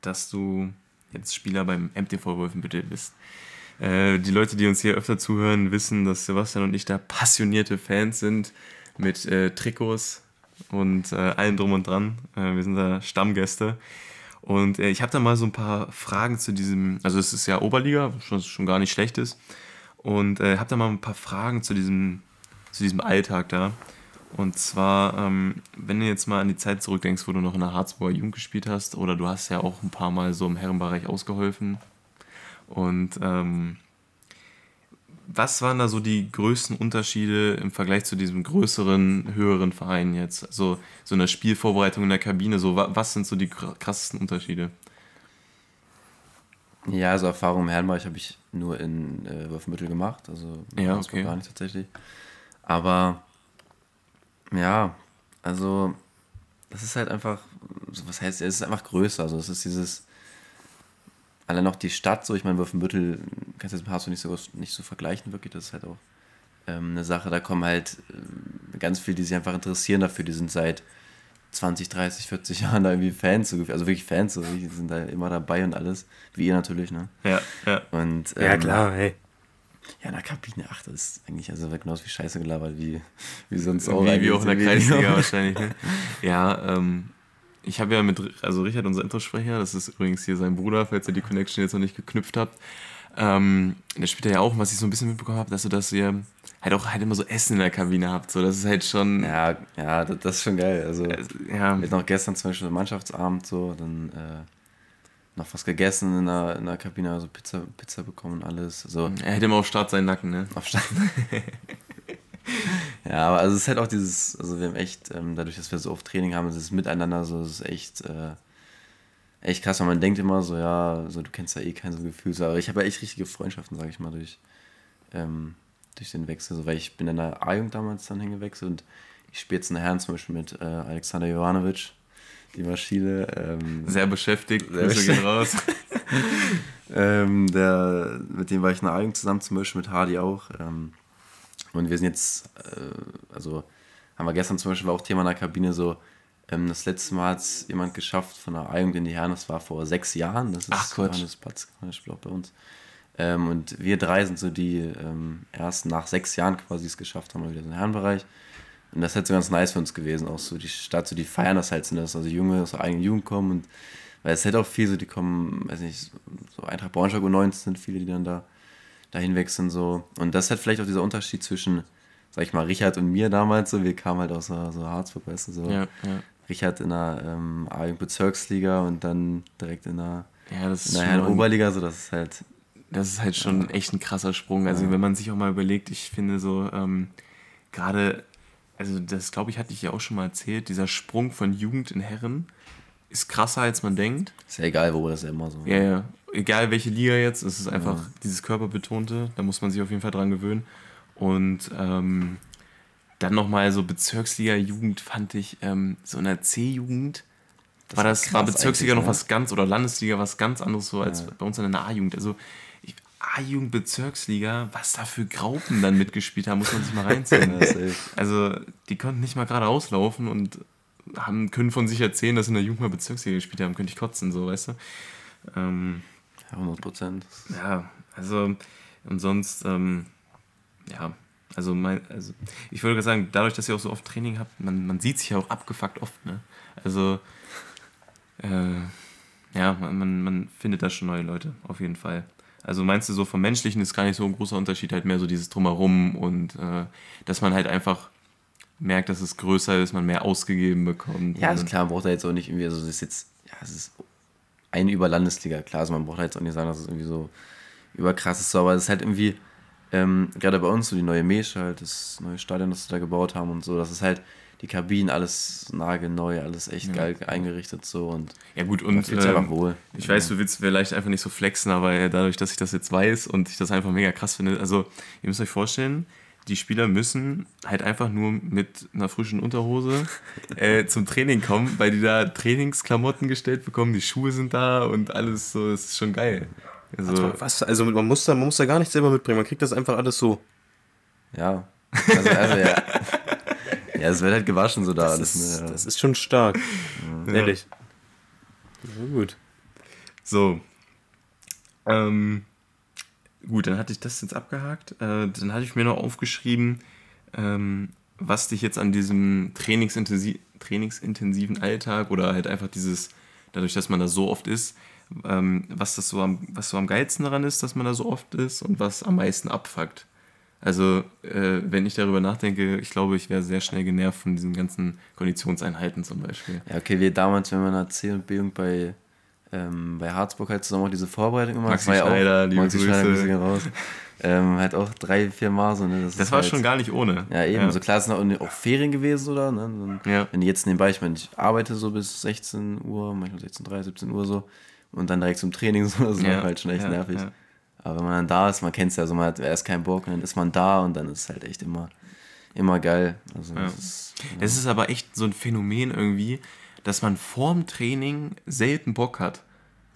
dass du jetzt Spieler beim MTV Wolfenbüttel bist. Äh, die Leute, die uns hier öfter zuhören, wissen, dass Sebastian und ich da passionierte Fans sind mit äh, Trikots und äh, allem drum und dran. Äh, wir sind da Stammgäste. Und äh, ich habe da mal so ein paar Fragen zu diesem, also es ist ja Oberliga, was schon gar nicht schlecht ist. Und äh, habe da mal ein paar Fragen zu diesem, zu diesem Alltag da. Und zwar, ähm, wenn du jetzt mal an die Zeit zurückdenkst, wo du noch in der Harzburger Jugend gespielt hast, oder du hast ja auch ein paar Mal so im Herrenbereich ausgeholfen. Und ähm, was waren da so die größten Unterschiede im Vergleich zu diesem größeren, höheren Verein jetzt? Also so eine Spielvorbereitung in der Kabine, so was sind so die krassesten Unterschiede? Ja, also Erfahrung im Herrenbereich habe ich nur in äh, Wolfenbüttel gemacht, also ja, okay. gar nicht tatsächlich. Aber ja, also das ist halt einfach, was heißt, es ist einfach größer, also es ist dieses, allein noch die Stadt, so ich meine, Wolfenbüttel kannst du jetzt mit Harz nicht so, nicht so vergleichen, wirklich, das ist halt auch ähm, eine Sache, da kommen halt äh, ganz viele, die sich einfach interessieren dafür, die sind seit 20, 30, 40 Jahren da irgendwie Fans, so, also wirklich Fans, so, die sind da immer dabei und alles, wie ihr natürlich, ne? Ja, ja. Und, ähm, ja, klar, hey. Ja, in der Kabine, ach, das ist eigentlich also genauso wie Scheiße gelabert, wie, wie sonst auch. Wie, wie auch in der Kreisliga wahrscheinlich, ne? *laughs* Ja, ähm, ich habe ja mit, also Richard, unser Introsprecher, das ist übrigens hier sein Bruder, falls ihr die Connection jetzt noch nicht geknüpft habt. Ähm, der spielt ja auch, was ich so ein bisschen mitbekommen habe, dass du das ihr halt auch halt immer so Essen in der Kabine habt. So, das ist halt schon. Ja, ja, das, das ist schon geil. Also, äh, ja. wir hatten auch gestern zum Beispiel Mannschaftsabend so, dann äh, noch was gegessen in der, in der Kabine, also Pizza, Pizza bekommen und alles. Also, Er hätte immer auf Start seinen Nacken, ne? auf Stand. *laughs* *laughs* ja, aber also es ist halt auch dieses, also wir haben echt, ähm, dadurch, dass wir so oft Training haben, dieses Miteinander, so, es ist echt, äh, echt krass, weil man denkt immer so, ja, so du kennst ja eh kein so Gefühl, so, aber ich habe ja echt richtige Freundschaften, sage ich mal, durch, ähm, durch den Wechsel, so, weil ich bin in der A-Jugend damals dann hingewechselt und ich spiele jetzt in der Herren zum Beispiel mit äh, Alexander Jovanovic, die Maschine. Ähm, Sehr beschäftigt, Sehr Grüße gehen raus. *laughs* ähm, der, mit dem war ich in der A-Jugend zusammen, zum Beispiel mit Hardy auch. Ähm, und wir sind jetzt, äh, also haben wir gestern zum Beispiel auch Thema in der Kabine so, ähm, das letzte Mal hat es jemand geschafft von der A-Jugend in die Herren, das war vor sechs Jahren. Das ist Ach. Johannes Platz auch bei uns. Ähm, und wir drei sind so die ähm, ersten nach sechs Jahren quasi es geschafft haben, mal wieder in den Herrenbereich. Und das ist halt so ganz nice für uns gewesen, auch so die Stadt, so die feiern das halt, sind das also Junge aus der eigenen Jugend kommen und weil es halt auch viel so, die kommen, weiß nicht, so Eintracht Braunschweig U19 sind viele, die dann da dahin wechseln so. Und das ist halt vielleicht auch dieser Unterschied zwischen, sag ich mal, Richard und mir damals so, wir kamen halt aus so, so Harzburg, weißt du, so. ja, ja. Richard in der ähm, A-Bezirksliga und dann direkt in der, Ja, das in der mal- Oberliga, so das ist halt, Das ist halt schon echt ein krasser Sprung. Also wenn man sich auch mal überlegt, ich finde so ähm, gerade, also das glaube ich, hatte ich ja auch schon mal erzählt, dieser Sprung von Jugend in Herren ist krasser, als man denkt. ist ja egal, wo das ist ja immer so. Ja, ja. Egal welche Liga jetzt, es ist einfach Ja. dieses Körperbetonte, da muss man sich auf jeden Fall dran gewöhnen. Und ähm, dann nochmal so Bezirksliga-Jugend fand ich, ähm, so in der C-Jugend war das, war Bezirksliga noch ne? was ganz, oder Landesliga was ganz anderes so als Ja. bei uns in der A-Jugend. Also A-Jugend, Bezirksliga, was da für Graupen dann mitgespielt haben, muss man sich mal reinziehen. *laughs* Also die konnten nicht mal gerade auslaufen und haben, können von sich erzählen, dass sie in der Jugend mal Bezirksliga gespielt haben, könnte ich kotzen, so, weißt du. Ähm, 100 Prozent. ja, also und sonst, ähm, ja, also mein, also ich würde sagen, dadurch, dass ihr auch so oft Training habt, man, man sieht sich ja auch abgefuckt oft, ne? Also, äh, ja, man, man, findet da schon neue Leute, auf jeden Fall. Also meinst du so vom Menschlichen ist gar nicht so ein großer Unterschied, halt mehr so dieses Drumherum und äh, dass man halt einfach merkt, dass es größer ist, man mehr ausgegeben bekommt. Ja, also klar, man braucht da jetzt auch nicht irgendwie, also das ist jetzt, ja, es ist eine Überlandesliga, klar, also man braucht jetzt auch nicht sagen, dass es irgendwie so überkrass ist, so, aber es ist halt irgendwie, ähm, gerade bei uns, so die neue Mesche halt, das neue Stadion, das wir da gebaut haben und so, das ist halt, die Kabinen, alles nagelneu, alles echt Ja. geil eingerichtet so und ja gut, und ähm, einfach wohl. Ich weiß, du willst vielleicht einfach nicht so flexen, aber äh, dadurch, dass ich das jetzt weiß und ich das einfach mega krass finde, also ihr müsst euch vorstellen, die Spieler müssen halt einfach nur mit einer frischen Unterhose *laughs* äh, zum Training kommen, weil die da Trainingsklamotten gestellt bekommen, die Schuhe sind da und alles so, das ist schon geil. Also, Was? Also man muss, da, man muss da gar nichts selber mitbringen, man kriegt das einfach alles so. Ja, also, also ja. *laughs* ja, es wird halt gewaschen so da Das, alles. ist, ne, ja. das ist schon stark. Ehrlich. Ja, gut. so. Ähm, gut, dann hatte ich das jetzt abgehakt. Äh, dann hatte ich mir noch aufgeschrieben, ähm, was dich jetzt an diesem trainingsintensi trainingsintensiven Alltag oder halt einfach dieses, dadurch, dass man da so oft ist, ähm, was das so am, was so am geilsten daran ist, dass man da so oft ist und was am meisten abfuckt. Also, äh, wenn ich darüber nachdenke, ich glaube, ich wäre sehr schnell genervt von diesen ganzen Konditionseinheiten zum Beispiel. Ja, okay, wir damals, wenn wir in C und B-Jugend bei, ähm, bei Harzburg halt zusammen auch diese Vorbereitung gemacht Maxi das Schneider, ja auch, liebe Maxi Grüße. Schneider, Grüße raus. ähm, halt auch drei, vier Mal so, ne? Das ist war halt, schon gar nicht ohne. Ja, eben, Ja. so klar, es sind auch, auch Ferien gewesen, oder? Ne? Dann, Ja. Wenn die jetzt nebenbei, ich meine, ich arbeite so bis 16 Uhr, manchmal 16.30 17 Uhr so und dann direkt zum Training *laughs* so, das ist Ja, halt schon echt ja, nervig. ja. Aber wenn man dann da ist, man kennt es ja, so man hat erst keinen Bock und dann ist man da und dann ist es halt echt immer, immer geil. Also, Ja. das ist, Es ist aber echt so ein Phänomen irgendwie, dass man vorm Training selten Bock hat.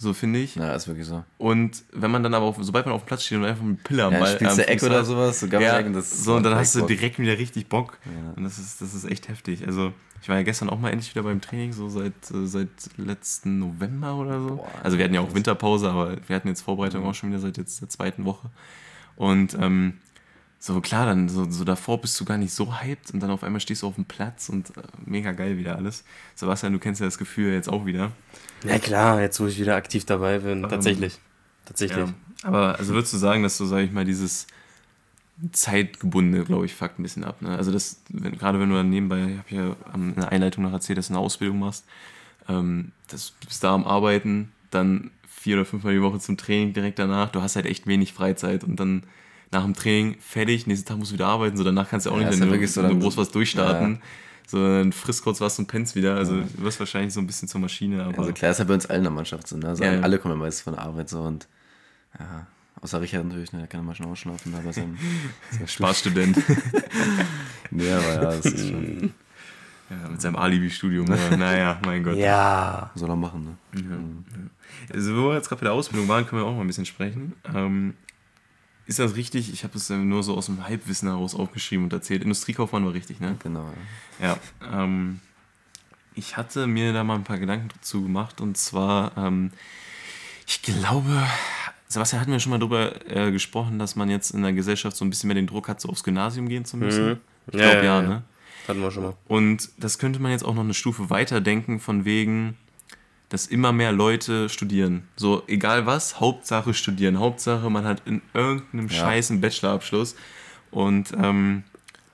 So finde ich. ja, ist wirklich so. Und wenn man dann aber, auf, sobald man auf dem Platz steht und einfach mit Pille am Ja, Ball spielst du Eck oder sowas, so Ja, das so, und dann hast du direkt wieder richtig Bock. Ja. Und das ist, das ist echt heftig. Also, ich war ja gestern auch mal endlich wieder beim Training, so seit, äh, seit letzten November oder so. Boah, also, wir hatten ja auch Winterpause, aber wir hatten jetzt Vorbereitung auch schon wieder seit jetzt der zweiten Woche. Und ähm, so klar, dann so, so davor bist du gar nicht so hyped und dann auf einmal stehst du auf dem Platz und äh, mega geil wieder alles. Sebastian, du kennst ja das Gefühl jetzt auch wieder. Ja klar, jetzt wo ich wieder aktiv dabei bin, Ähm, tatsächlich. Tatsächlich. Ja. Aber also würdest du sagen, dass du, sag ich mal, dieses zeitgebundene, glaube ich, fuckt ein bisschen ab. Ne? Also das, wenn, gerade wenn du dann nebenbei, ich habe ja in der Einleitung noch erzählt, dass du eine Ausbildung machst, ähm, das, du bist da am Arbeiten, dann vier oder fünfmal die Woche zum Training direkt danach, du hast halt echt wenig Freizeit und dann nach dem Training fertig, nächsten Tag musst du wieder arbeiten, so danach kannst du auch Ja, nicht, ist wenn ja du, wirklich so, wenn du dann- groß was durchstarten, so dann frisst kurz was und pennst wieder, also du wirst wahrscheinlich so ein bisschen zur Maschine, aber Also klar, ist ja bei uns allen in der Mannschaft so, ne? Also Ja, ja. alle kommen ja meistens von der Arbeit so und ja, außer Richard natürlich, ne? Der kann mal schon ausschlafen, aber seinem, *laughs* seinem Spaßstudent *laughs* Nee, aber ja, das ist schon, ja, mit seinem Alibi-Studium, naja, mein Gott. Ja. soll er machen, ne? Also, wo wir jetzt gerade bei der Ausbildung waren, können wir auch mal ein bisschen sprechen. Ähm, ist das richtig? Ich habe es nur so aus dem Halbwissen heraus aufgeschrieben und erzählt. Industriekaufmann war richtig, ne? Genau. Ja. Ähm, ich hatte mir da mal ein paar Gedanken dazu gemacht und zwar, ähm, ich glaube, Sebastian hatten wir schon mal darüber äh, gesprochen, dass man jetzt in der Gesellschaft so ein bisschen mehr den Druck hat, so aufs Gymnasium gehen zu müssen. Mhm. Ich glaube, ja, ja, ja. ne? Hatten wir schon mal. Und das könnte man jetzt auch noch eine Stufe weiter denken, von wegen, dass immer mehr Leute studieren. So, egal was, Hauptsache studieren. Hauptsache, man hat in irgendeinem Ja. Scheiß einen Bachelorabschluss. Und ähm,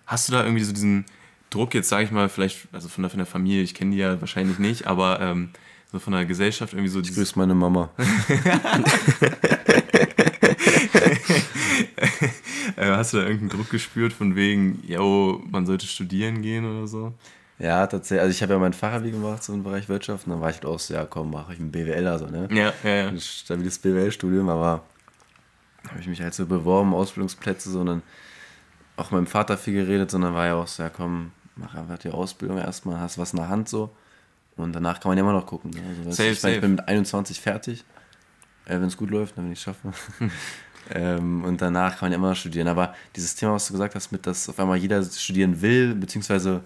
hast du da irgendwie so diesen Druck, jetzt sage ich mal, vielleicht, also von der, von der Familie, ich kenne die ja wahrscheinlich nicht, aber ähm, so von der Gesellschaft irgendwie so dieses, Grüß meine Mama. *laughs* äh, hast du da irgendeinen Druck gespürt von wegen, yo, man sollte studieren gehen oder so? Ja, tatsächlich. Also ich habe ja mein Fachabi gemacht, so im Bereich Wirtschaft. Und dann war ich halt auch so, ja komm, mache ich ein BWL, also, ne? Ja, ja, ja. Ein stabiles BWL-Studium, aber habe ich mich halt so beworben, Ausbildungsplätze, so und dann auch mit meinem Vater viel geredet, sondern war ja auch so, ja komm, mach einfach die Ausbildung erstmal, hast was in der Hand so. Und danach kann man ja immer noch gucken. Ne? Also, Safe, ich, mein, ich safe. bin mit 21 fertig, äh, wenn es gut läuft, dann wenn ich es schaffe. *laughs* ähm, und danach kann man ja immer noch studieren. Aber dieses Thema, was du gesagt hast, mit dass auf einmal jeder studieren will, beziehungsweise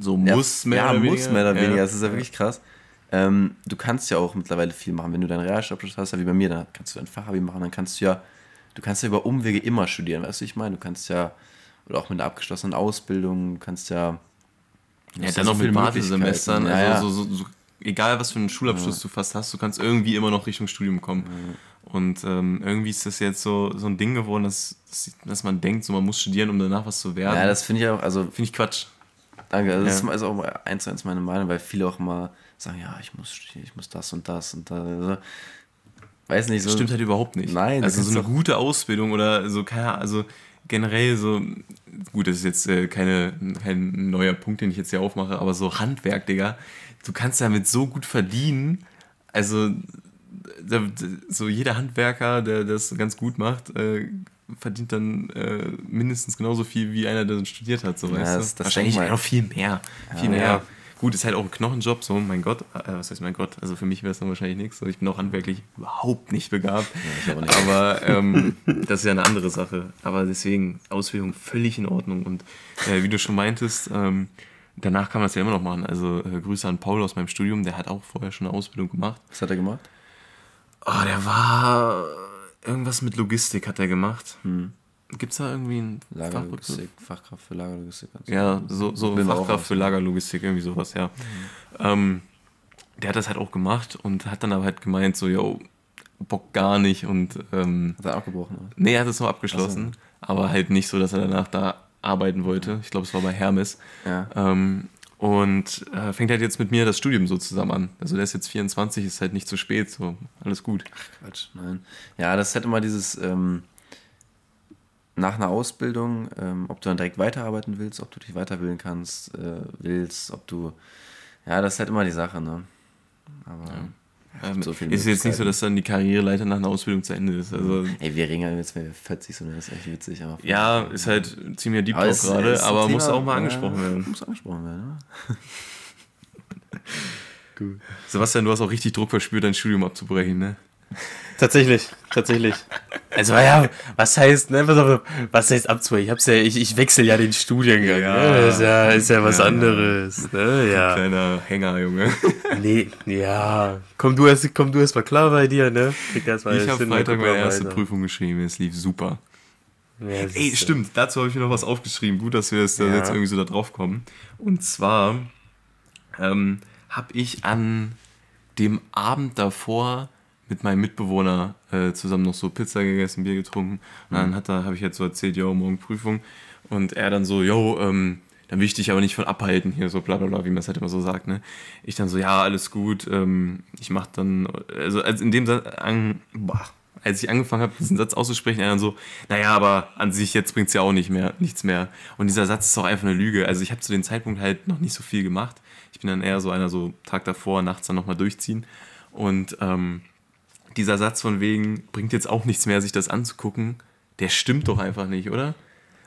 So ja, muss mehr ja, oder muss weniger. mehr oder weniger. Ja. Das ist ja wirklich krass. Ähm, du kannst ja auch mittlerweile viel machen. Wenn du deinen Realschulabschluss hast, ja wie bei mir, dann kannst du dein Fachabi machen, dann kannst du ja, du kannst ja über Umwege immer studieren, weißt du, ich meine? Du kannst ja, oder auch mit einer abgeschlossenen Ausbildung, du kannst ja. du Ja, dann so noch viele mit. Ja, also ja. So, so, so, egal was für einen Schulabschluss du fast hast, du kannst irgendwie immer noch Richtung Studium kommen. Und ähm, irgendwie ist das jetzt so, so ein Ding geworden, dass, dass, dass man denkt, so man muss studieren, um danach was zu werden. ja, das finde ich auch, also finde ich Quatsch. Danke, also das Ja. ist also auch eins zu eins meine Meinung, weil viele auch mal sagen, ja, ich muss ich muss das und das und das. Also, weiß nicht, so. Das stimmt halt überhaupt nicht. Nein, also das so eine ist gute Ausbildung oder so, keine Ahnung, also generell so, gut, das ist jetzt äh, keine, kein neuer Punkt, den ich jetzt hier aufmache, aber so Handwerk, Digga, du kannst damit so gut verdienen, also so jeder Handwerker, der das ganz gut macht, äh, verdient dann äh, mindestens genauso viel wie einer, der studiert hat, so Ja, weißt das- du? das Wahrscheinlich noch viel mehr. viel mehr. Ja. Gut, ist halt auch ein Knochenjob, so, mein Gott, äh, was heißt mein Gott, also für mich wäre es dann wahrscheinlich nichts, so, ich bin auch handwerklich überhaupt nicht begabt, nicht. aber ähm, das ist ja eine andere Sache, aber deswegen Ausbildung völlig in Ordnung und äh, wie du schon meintest, ähm, danach kann man es ja immer noch machen, also äh, Grüße an Paul aus meinem Studium, der hat auch vorher schon eine Ausbildung gemacht. Was hat er gemacht? Oh, der war irgendwas mit Logistik hat er gemacht. Hm. Gibt es da irgendwie Fachbegriff? Lagerlogistik, Fachkraft für Lagerlogistik. und so. Ja, so, so Fachkraft für. Lagerlogistik, irgendwie sowas, ja. Ähm, der hat das halt auch gemacht und hat dann aber halt gemeint, so, yo, Bock gar nicht und ähm, Hat er abgebrochen, oder? nee, er hat es noch abgeschlossen, aber halt nicht so, dass er danach da arbeiten wollte. Ich glaube, es war bei Hermes. Ja. Ähm, und äh, fängt halt jetzt mit mir das Studium so zusammen an. Also der ist jetzt 24, ist halt nicht zu spät, so alles gut. Quatsch, nein. Ja, das hätte mal dieses, ähm, nach einer Ausbildung, ähm, ob du dann direkt weiterarbeiten willst, ob du dich weiterbilden kannst, äh, willst, ob du, ja, das ist halt immer die Sache, ne? Aber, Ähm, so ist jetzt nicht so, dass dann die Karriereleiter nach einer Ausbildung zu Ende ist. Also ey, wir reden ja jetzt, wenn wir 40 sind, das ist echt witzig. Aber ja, ist halt ziemlich Deep Talk gerade, aber muss auch mal äh, angesprochen werden. Muss angesprochen werden, ne? *laughs* Sebastian, du hast auch richtig Druck verspürt, dein Studium abzubrechen, ne? Tatsächlich, tatsächlich. Also ja, was heißt, ne, auf, was heißt abzweigen? Ich hab's ja, ich, ich wechsle ja den Studiengang. Ja. ne? Ist ja, ist ja was Ja, ja. anderes. Ne? Ja. Kleiner Hänger, Junge. Nee, ja. Komm du erst, komm du erst mal klar bei dir, ne? Krieg erst mal Ich habe Freitag meine erste weiter. Prüfung geschrieben, es lief super. Ja, Ey, stimmt, dazu habe ich mir noch was aufgeschrieben. Gut, dass wir jetzt, ja. jetzt irgendwie so da drauf kommen. Und zwar ähm, habe ich an dem Abend davor mit meinem Mitbewohner äh, zusammen noch so Pizza gegessen, Bier getrunken. Und dann hat er, habe ich jetzt so erzählt, yo, morgen Prüfung. Und er dann so, yo, ähm, dann will ich dich aber nicht von abhalten, hier so bla bla bla, wie man es halt immer so sagt, ne? Ich dann so, ja, alles gut, ähm, ich mach dann, also als in dem Satz, an, boah, als ich angefangen habe, diesen Satz auszusprechen, er dann so, naja, aber an sich jetzt bringt es ja auch nicht mehr, nichts mehr. Und dieser Satz ist auch einfach eine Lüge. Also ich habe zu dem Zeitpunkt halt noch nicht so viel gemacht. Ich bin dann eher so einer so Tag davor, nachts dann nochmal durchziehen. Und ähm, dieser Satz von wegen, bringt jetzt auch nichts mehr, sich das anzugucken, der stimmt doch einfach nicht, oder?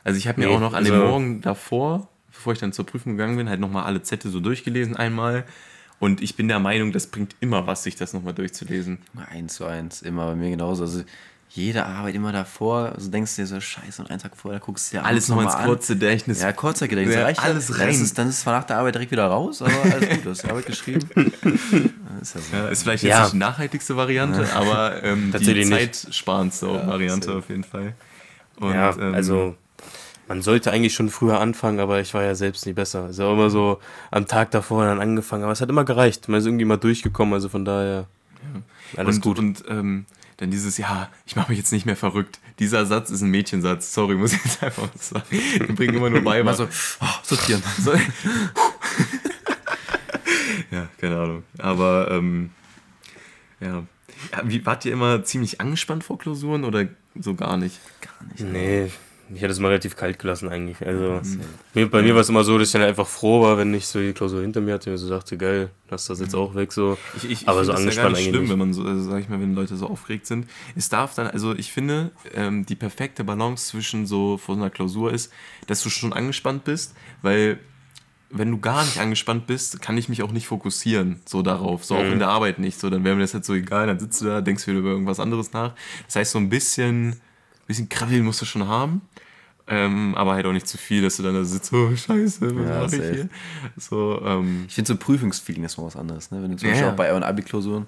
Also ich habe mir nee, auch noch an also dem Morgen davor, bevor ich dann zur Prüfung gegangen bin, halt nochmal alle Zettel so durchgelesen einmal. Und ich bin der Meinung, das bringt immer was, sich das nochmal durchzulesen. Eins zu eins, immer bei mir genauso. Also jede Arbeit immer davor, also denkst du dir so, scheiße, und einen Tag vorher guckst du dir alles nochmal ins kurze Gedächtnis. Ja, kurzer Gedächtnis. Ja, reicht alles rein. Ist, dann ist es zwar nach der Arbeit direkt wieder raus, aber *laughs* alles gut, du hast die Arbeit geschrieben. *laughs* ist, ja so. ja, ist vielleicht jetzt ja. nicht die nachhaltigste Variante, aber ähm, *laughs* die zeitsparendste Variante auf jeden Fall. Und, ja, ähm, also man sollte eigentlich schon früher anfangen, aber ich war ja selbst nie besser. Es ist auch immer so am Tag davor dann angefangen, aber es hat immer gereicht. Man ist irgendwie mal durchgekommen, also von daher ja. alles und, gut. Und ähm, dann dieses, ja, ich mache mich jetzt nicht mehr verrückt. Dieser Satz ist ein Mädchensatz. Sorry, muss ich jetzt einfach sagen. Die bringen immer nur bei. Immer so, oh, sortieren. So. ja, keine Ahnung. Aber, ähm, ja. ja. Wie, wart ihr immer ziemlich angespannt vor Klausuren oder so gar nicht? Gar nicht. Nee, ich hätte es mal relativ kalt gelassen eigentlich. Also mir, bei mir war es immer so, dass ich dann einfach froh war, wenn ich so die Klausur hinter mir hatte und so sagte, geil, lass das jetzt auch weg so. Ich, ich, Aber ich so angespannt ja eigentlich schlimm, nicht. wenn man so, also sag ich mal, wenn Leute so aufgeregt sind. Es darf dann, also ich finde, ähm, die perfekte Balance zwischen so vor so einer Klausur ist, dass du schon angespannt bist, weil wenn du gar nicht angespannt bist, kann ich mich auch nicht fokussieren, so darauf, so mhm. auch in der Arbeit nicht. So, dann wäre mir das jetzt so egal, dann sitzt du da, denkst wieder über irgendwas anderes nach. Das heißt, so ein bisschen bisschen Krabbeln musst du schon haben. Ähm, aber halt auch nicht zu viel, dass du dann da sitzt, oh scheiße, was ja, mache ich hier? So, ähm, ich finde so Prüfungsfeeling ist noch was anderes. Ne? Wenn du zum Beispiel auch bei euren Abi-Klausuren,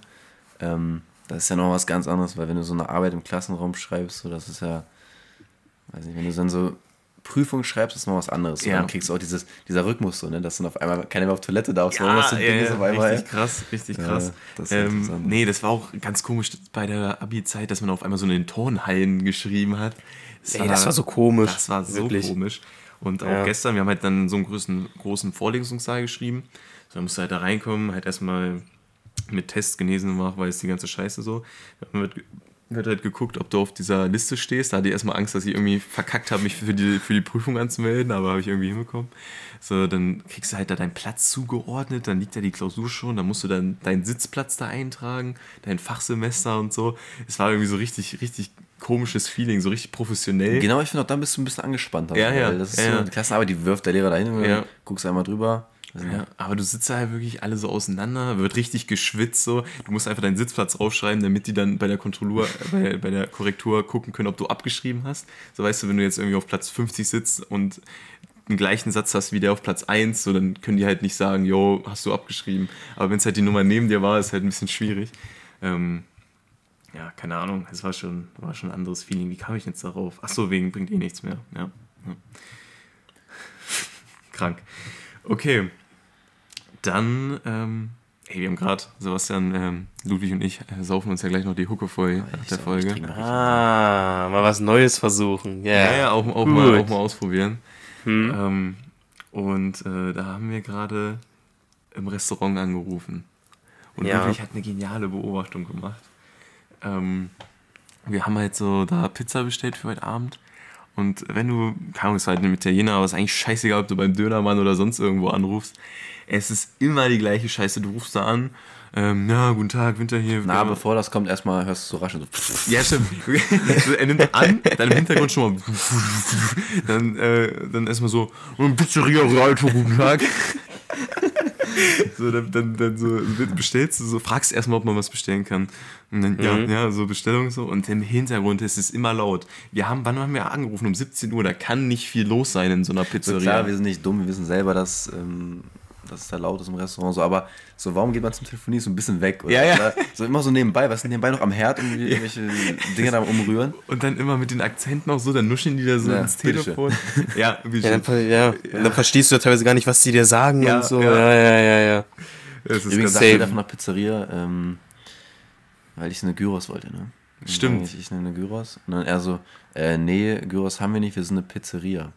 ähm, das ist ja noch was ganz anderes, weil wenn du so eine Arbeit im Klassenraum schreibst, so das ist ja, weiß nicht, wenn du dann so Prüfung schreibst, ist noch was anderes. Ja. Und dann kriegst du auch dieses, dieser Rhythmus, so, ne? dass dann auf einmal keiner mehr auf Toilette darf. Ja, so, ja, ja, auf einmal, richtig krass, richtig krass. Ja, das ähm, nee, das war auch ganz komisch bei der Abi-Zeit, dass man auf einmal so in den Turnhallen geschrieben hat. Das, Ey, war, das war so komisch. Das war so wirklich. komisch. Und auch gestern, wir haben halt dann so einen großen, großen Vorlesungssaal geschrieben. So, dann musst du halt da reinkommen, halt erstmal mit Tests genesen machen, weil es die ganze Scheiße so. Dann wird wird halt geguckt, ob du auf dieser Liste stehst. Da hatte ich erstmal Angst, dass ich irgendwie verkackt habe, mich für die, für die Prüfung anzumelden, aber habe ich irgendwie hinbekommen. So, dann kriegst du halt da deinen Platz zugeordnet, dann liegt da die Klausur schon, dann musst du dann deinen Sitzplatz da eintragen, dein Fachsemester und so. Es war irgendwie so richtig, richtig komisches Feeling, so richtig professionell. Genau, ich finde auch, dann bist du ein bisschen angespannter. Ja, ja. Das ist ja, so eine Klassenarbeit, die wirft der Lehrer dahin, ja. guckst einmal drüber. Ja, aber du sitzt da halt wirklich alle so auseinander, wird richtig geschwitzt so. Du musst einfach deinen Sitzplatz aufschreiben, damit die dann bei der Kontrollur, bei, bei der Korrektur gucken können, ob du abgeschrieben hast. So weißt du, wenn du jetzt irgendwie auf Platz 50 sitzt und den gleichen Satz hast wie der auf Platz 1, so dann können die halt nicht sagen, jo, hast du abgeschrieben. Aber wenn es halt die Nummer neben dir war, ist halt ein bisschen schwierig. Ähm, ja, keine Ahnung, es war schon, war schon ein anderes Feeling. Wie kam ich jetzt darauf? Ach so, wegen bringt eh nichts mehr. Ja. ja. *laughs* Krank. Okay, dann, ähm, hey, wir haben gerade, Sebastian, ähm, Ludwig und ich äh, saufen uns ja gleich noch die Hucke voll oh, nach der Folge. Ah, mal was Neues versuchen. Yeah. Ja, ja, auch, auch, mal, auch mal ausprobieren. Hm. Ähm, und äh, da haben wir gerade im Restaurant angerufen. Und ja. Ludwig hat eine geniale Beobachtung gemacht. Ähm, wir haben halt so da Pizza bestellt für heute Abend. Und wenn du, keine Ahnung, es war halt ein Italiener, aber es ist eigentlich scheißegal, ob du beim Dönermann oder sonst irgendwo anrufst. Es ist immer die gleiche Scheiße. Du rufst da an, ähm, ja, guten Tag, Winter hier. Na, genau. bevor das kommt, erstmal hörst du so rasch so. Ja, stimmt. er nimmt an, dann im Hintergrund schon mal. dann, äh, dann erstmal so, Pizzeria Ralto, guten Tag. *laughs* so, dann, dann, dann so bestellst du so, fragst erstmal, ob man was bestellen kann. Und dann, mhm. ja, ja, so Bestellung so. Und im Hintergrund ist es immer laut. Wir haben, wann haben wir angerufen? Um 17 Uhr. Da kann nicht viel los sein in so einer Pizzeria. So klar, wir sind nicht dumm. Wir wissen selber, dass ähm, dass es da laut ist im Restaurant, so, aber so, warum geht man zum Telefonieren so ein bisschen weg? Oder? Ja, ja. Oder So immer so nebenbei, was sind nebenbei noch am Herd irgendwie irgendwelche Dinge da umrühren? Und dann immer mit den Akzenten auch so, dann nuscheln die da so Ja, ins. Telefon. *laughs* Ja, wie Ja, dann, ja. Und dann verstehst du ja teilweise gar nicht, was die dir sagen Ja, und so. ja. Ja, ja, ja, ja. Das ist Übrigens ganz sagt safe. jeder von der Pizzeria, ähm, weil ich eine Gyros wollte, ne? Stimmt. Ich, ich nehme eine Gyros. Und dann er so, äh, nee, Gyros haben wir nicht, wir sind eine Pizzeria.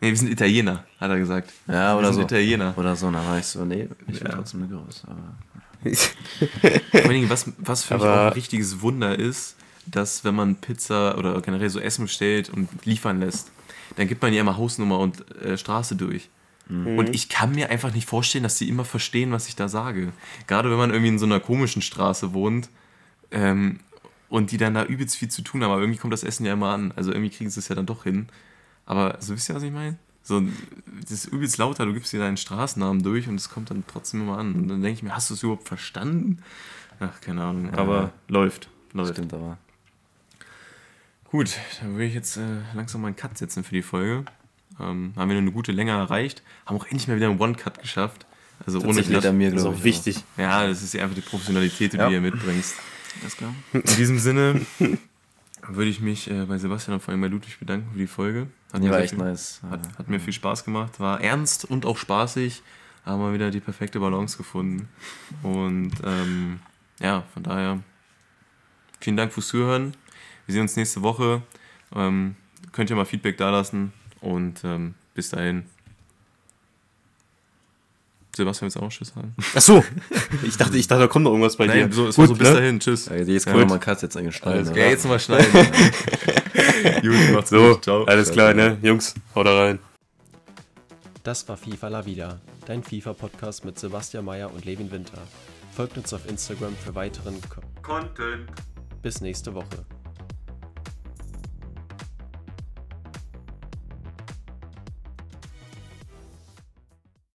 Nee, wir sind Italiener, hat er gesagt. Ja, wir oder sind so. Italiener. Oder so, dann war ich so, nee, ich Ja. trotzdem eine. Aber Vor allen Dingen, was, was für mich Aber- auch ein richtiges Wunder ist, dass wenn man Pizza oder generell so Essen bestellt und liefern lässt, dann gibt man ja immer Hausnummer und äh, Straße durch. Und ich kann mir einfach nicht vorstellen, dass die immer verstehen, was ich da sage. Gerade wenn man irgendwie in so einer komischen Straße wohnt ähm, und die dann da übelst viel zu tun haben, aber irgendwie kommt das Essen ja immer an. Also irgendwie kriegen sie es ja dann doch hin. Aber so wisst ihr, was ich meine? So, das ist übelst lauter, du gibst dir deinen Straßennamen durch und es kommt dann trotzdem immer an. Und dann denke ich mir, hast du es überhaupt verstanden? Ach, keine Ahnung. Ja. Aber läuft. Läuft. stimmt aber. Gut, dann würde ich jetzt äh, langsam mal einen Cut setzen für die Folge. Ähm, haben wir eine gute Länge erreicht. Haben auch endlich mal wieder einen One-Cut geschafft. Also ohne Tatsächlich an mir, Das ist auch ich. wichtig. Ja, das ist ja einfach die Professionalität, die Ja. du hier mitbringst. Alles klar. In diesem Sinne *laughs* würde ich mich äh, bei Sebastian und vor allem bei Ludwig bedanken für die Folge. Hat, Die mir war sehr echt viel, nice. hat, hat mir viel Spaß gemacht. War ernst und auch spaßig. Haben wir wieder die perfekte Balance gefunden. Und ähm, ja, von daher vielen Dank fürs Zuhören. Wir sehen uns nächste Woche. Ähm, könnt ihr mal Feedback dalassen. Und ähm, bis dahin. Sebastian, du auch noch Tschüss sagen? Ach so. Ich dachte, ich dachte, da kommt noch irgendwas bei dir. Nein, so, es war so Gut, bis ne? dahin. Tschüss. Ja, jetzt Ja, können wir gut. mal einen Cut jetzt eigentlich schneiden. Alles oder? klar, jetzt nochmal schneiden. *laughs* Gut, macht's So, gut. Ciao. alles klar, ne? Jungs, haut da rein. Das war FIFA La Vida, dein FIFA-Podcast mit Sebastian Mayer und Levin Winter. Folgt uns auf Instagram für weiteren Ko Content. Bis nächste Woche.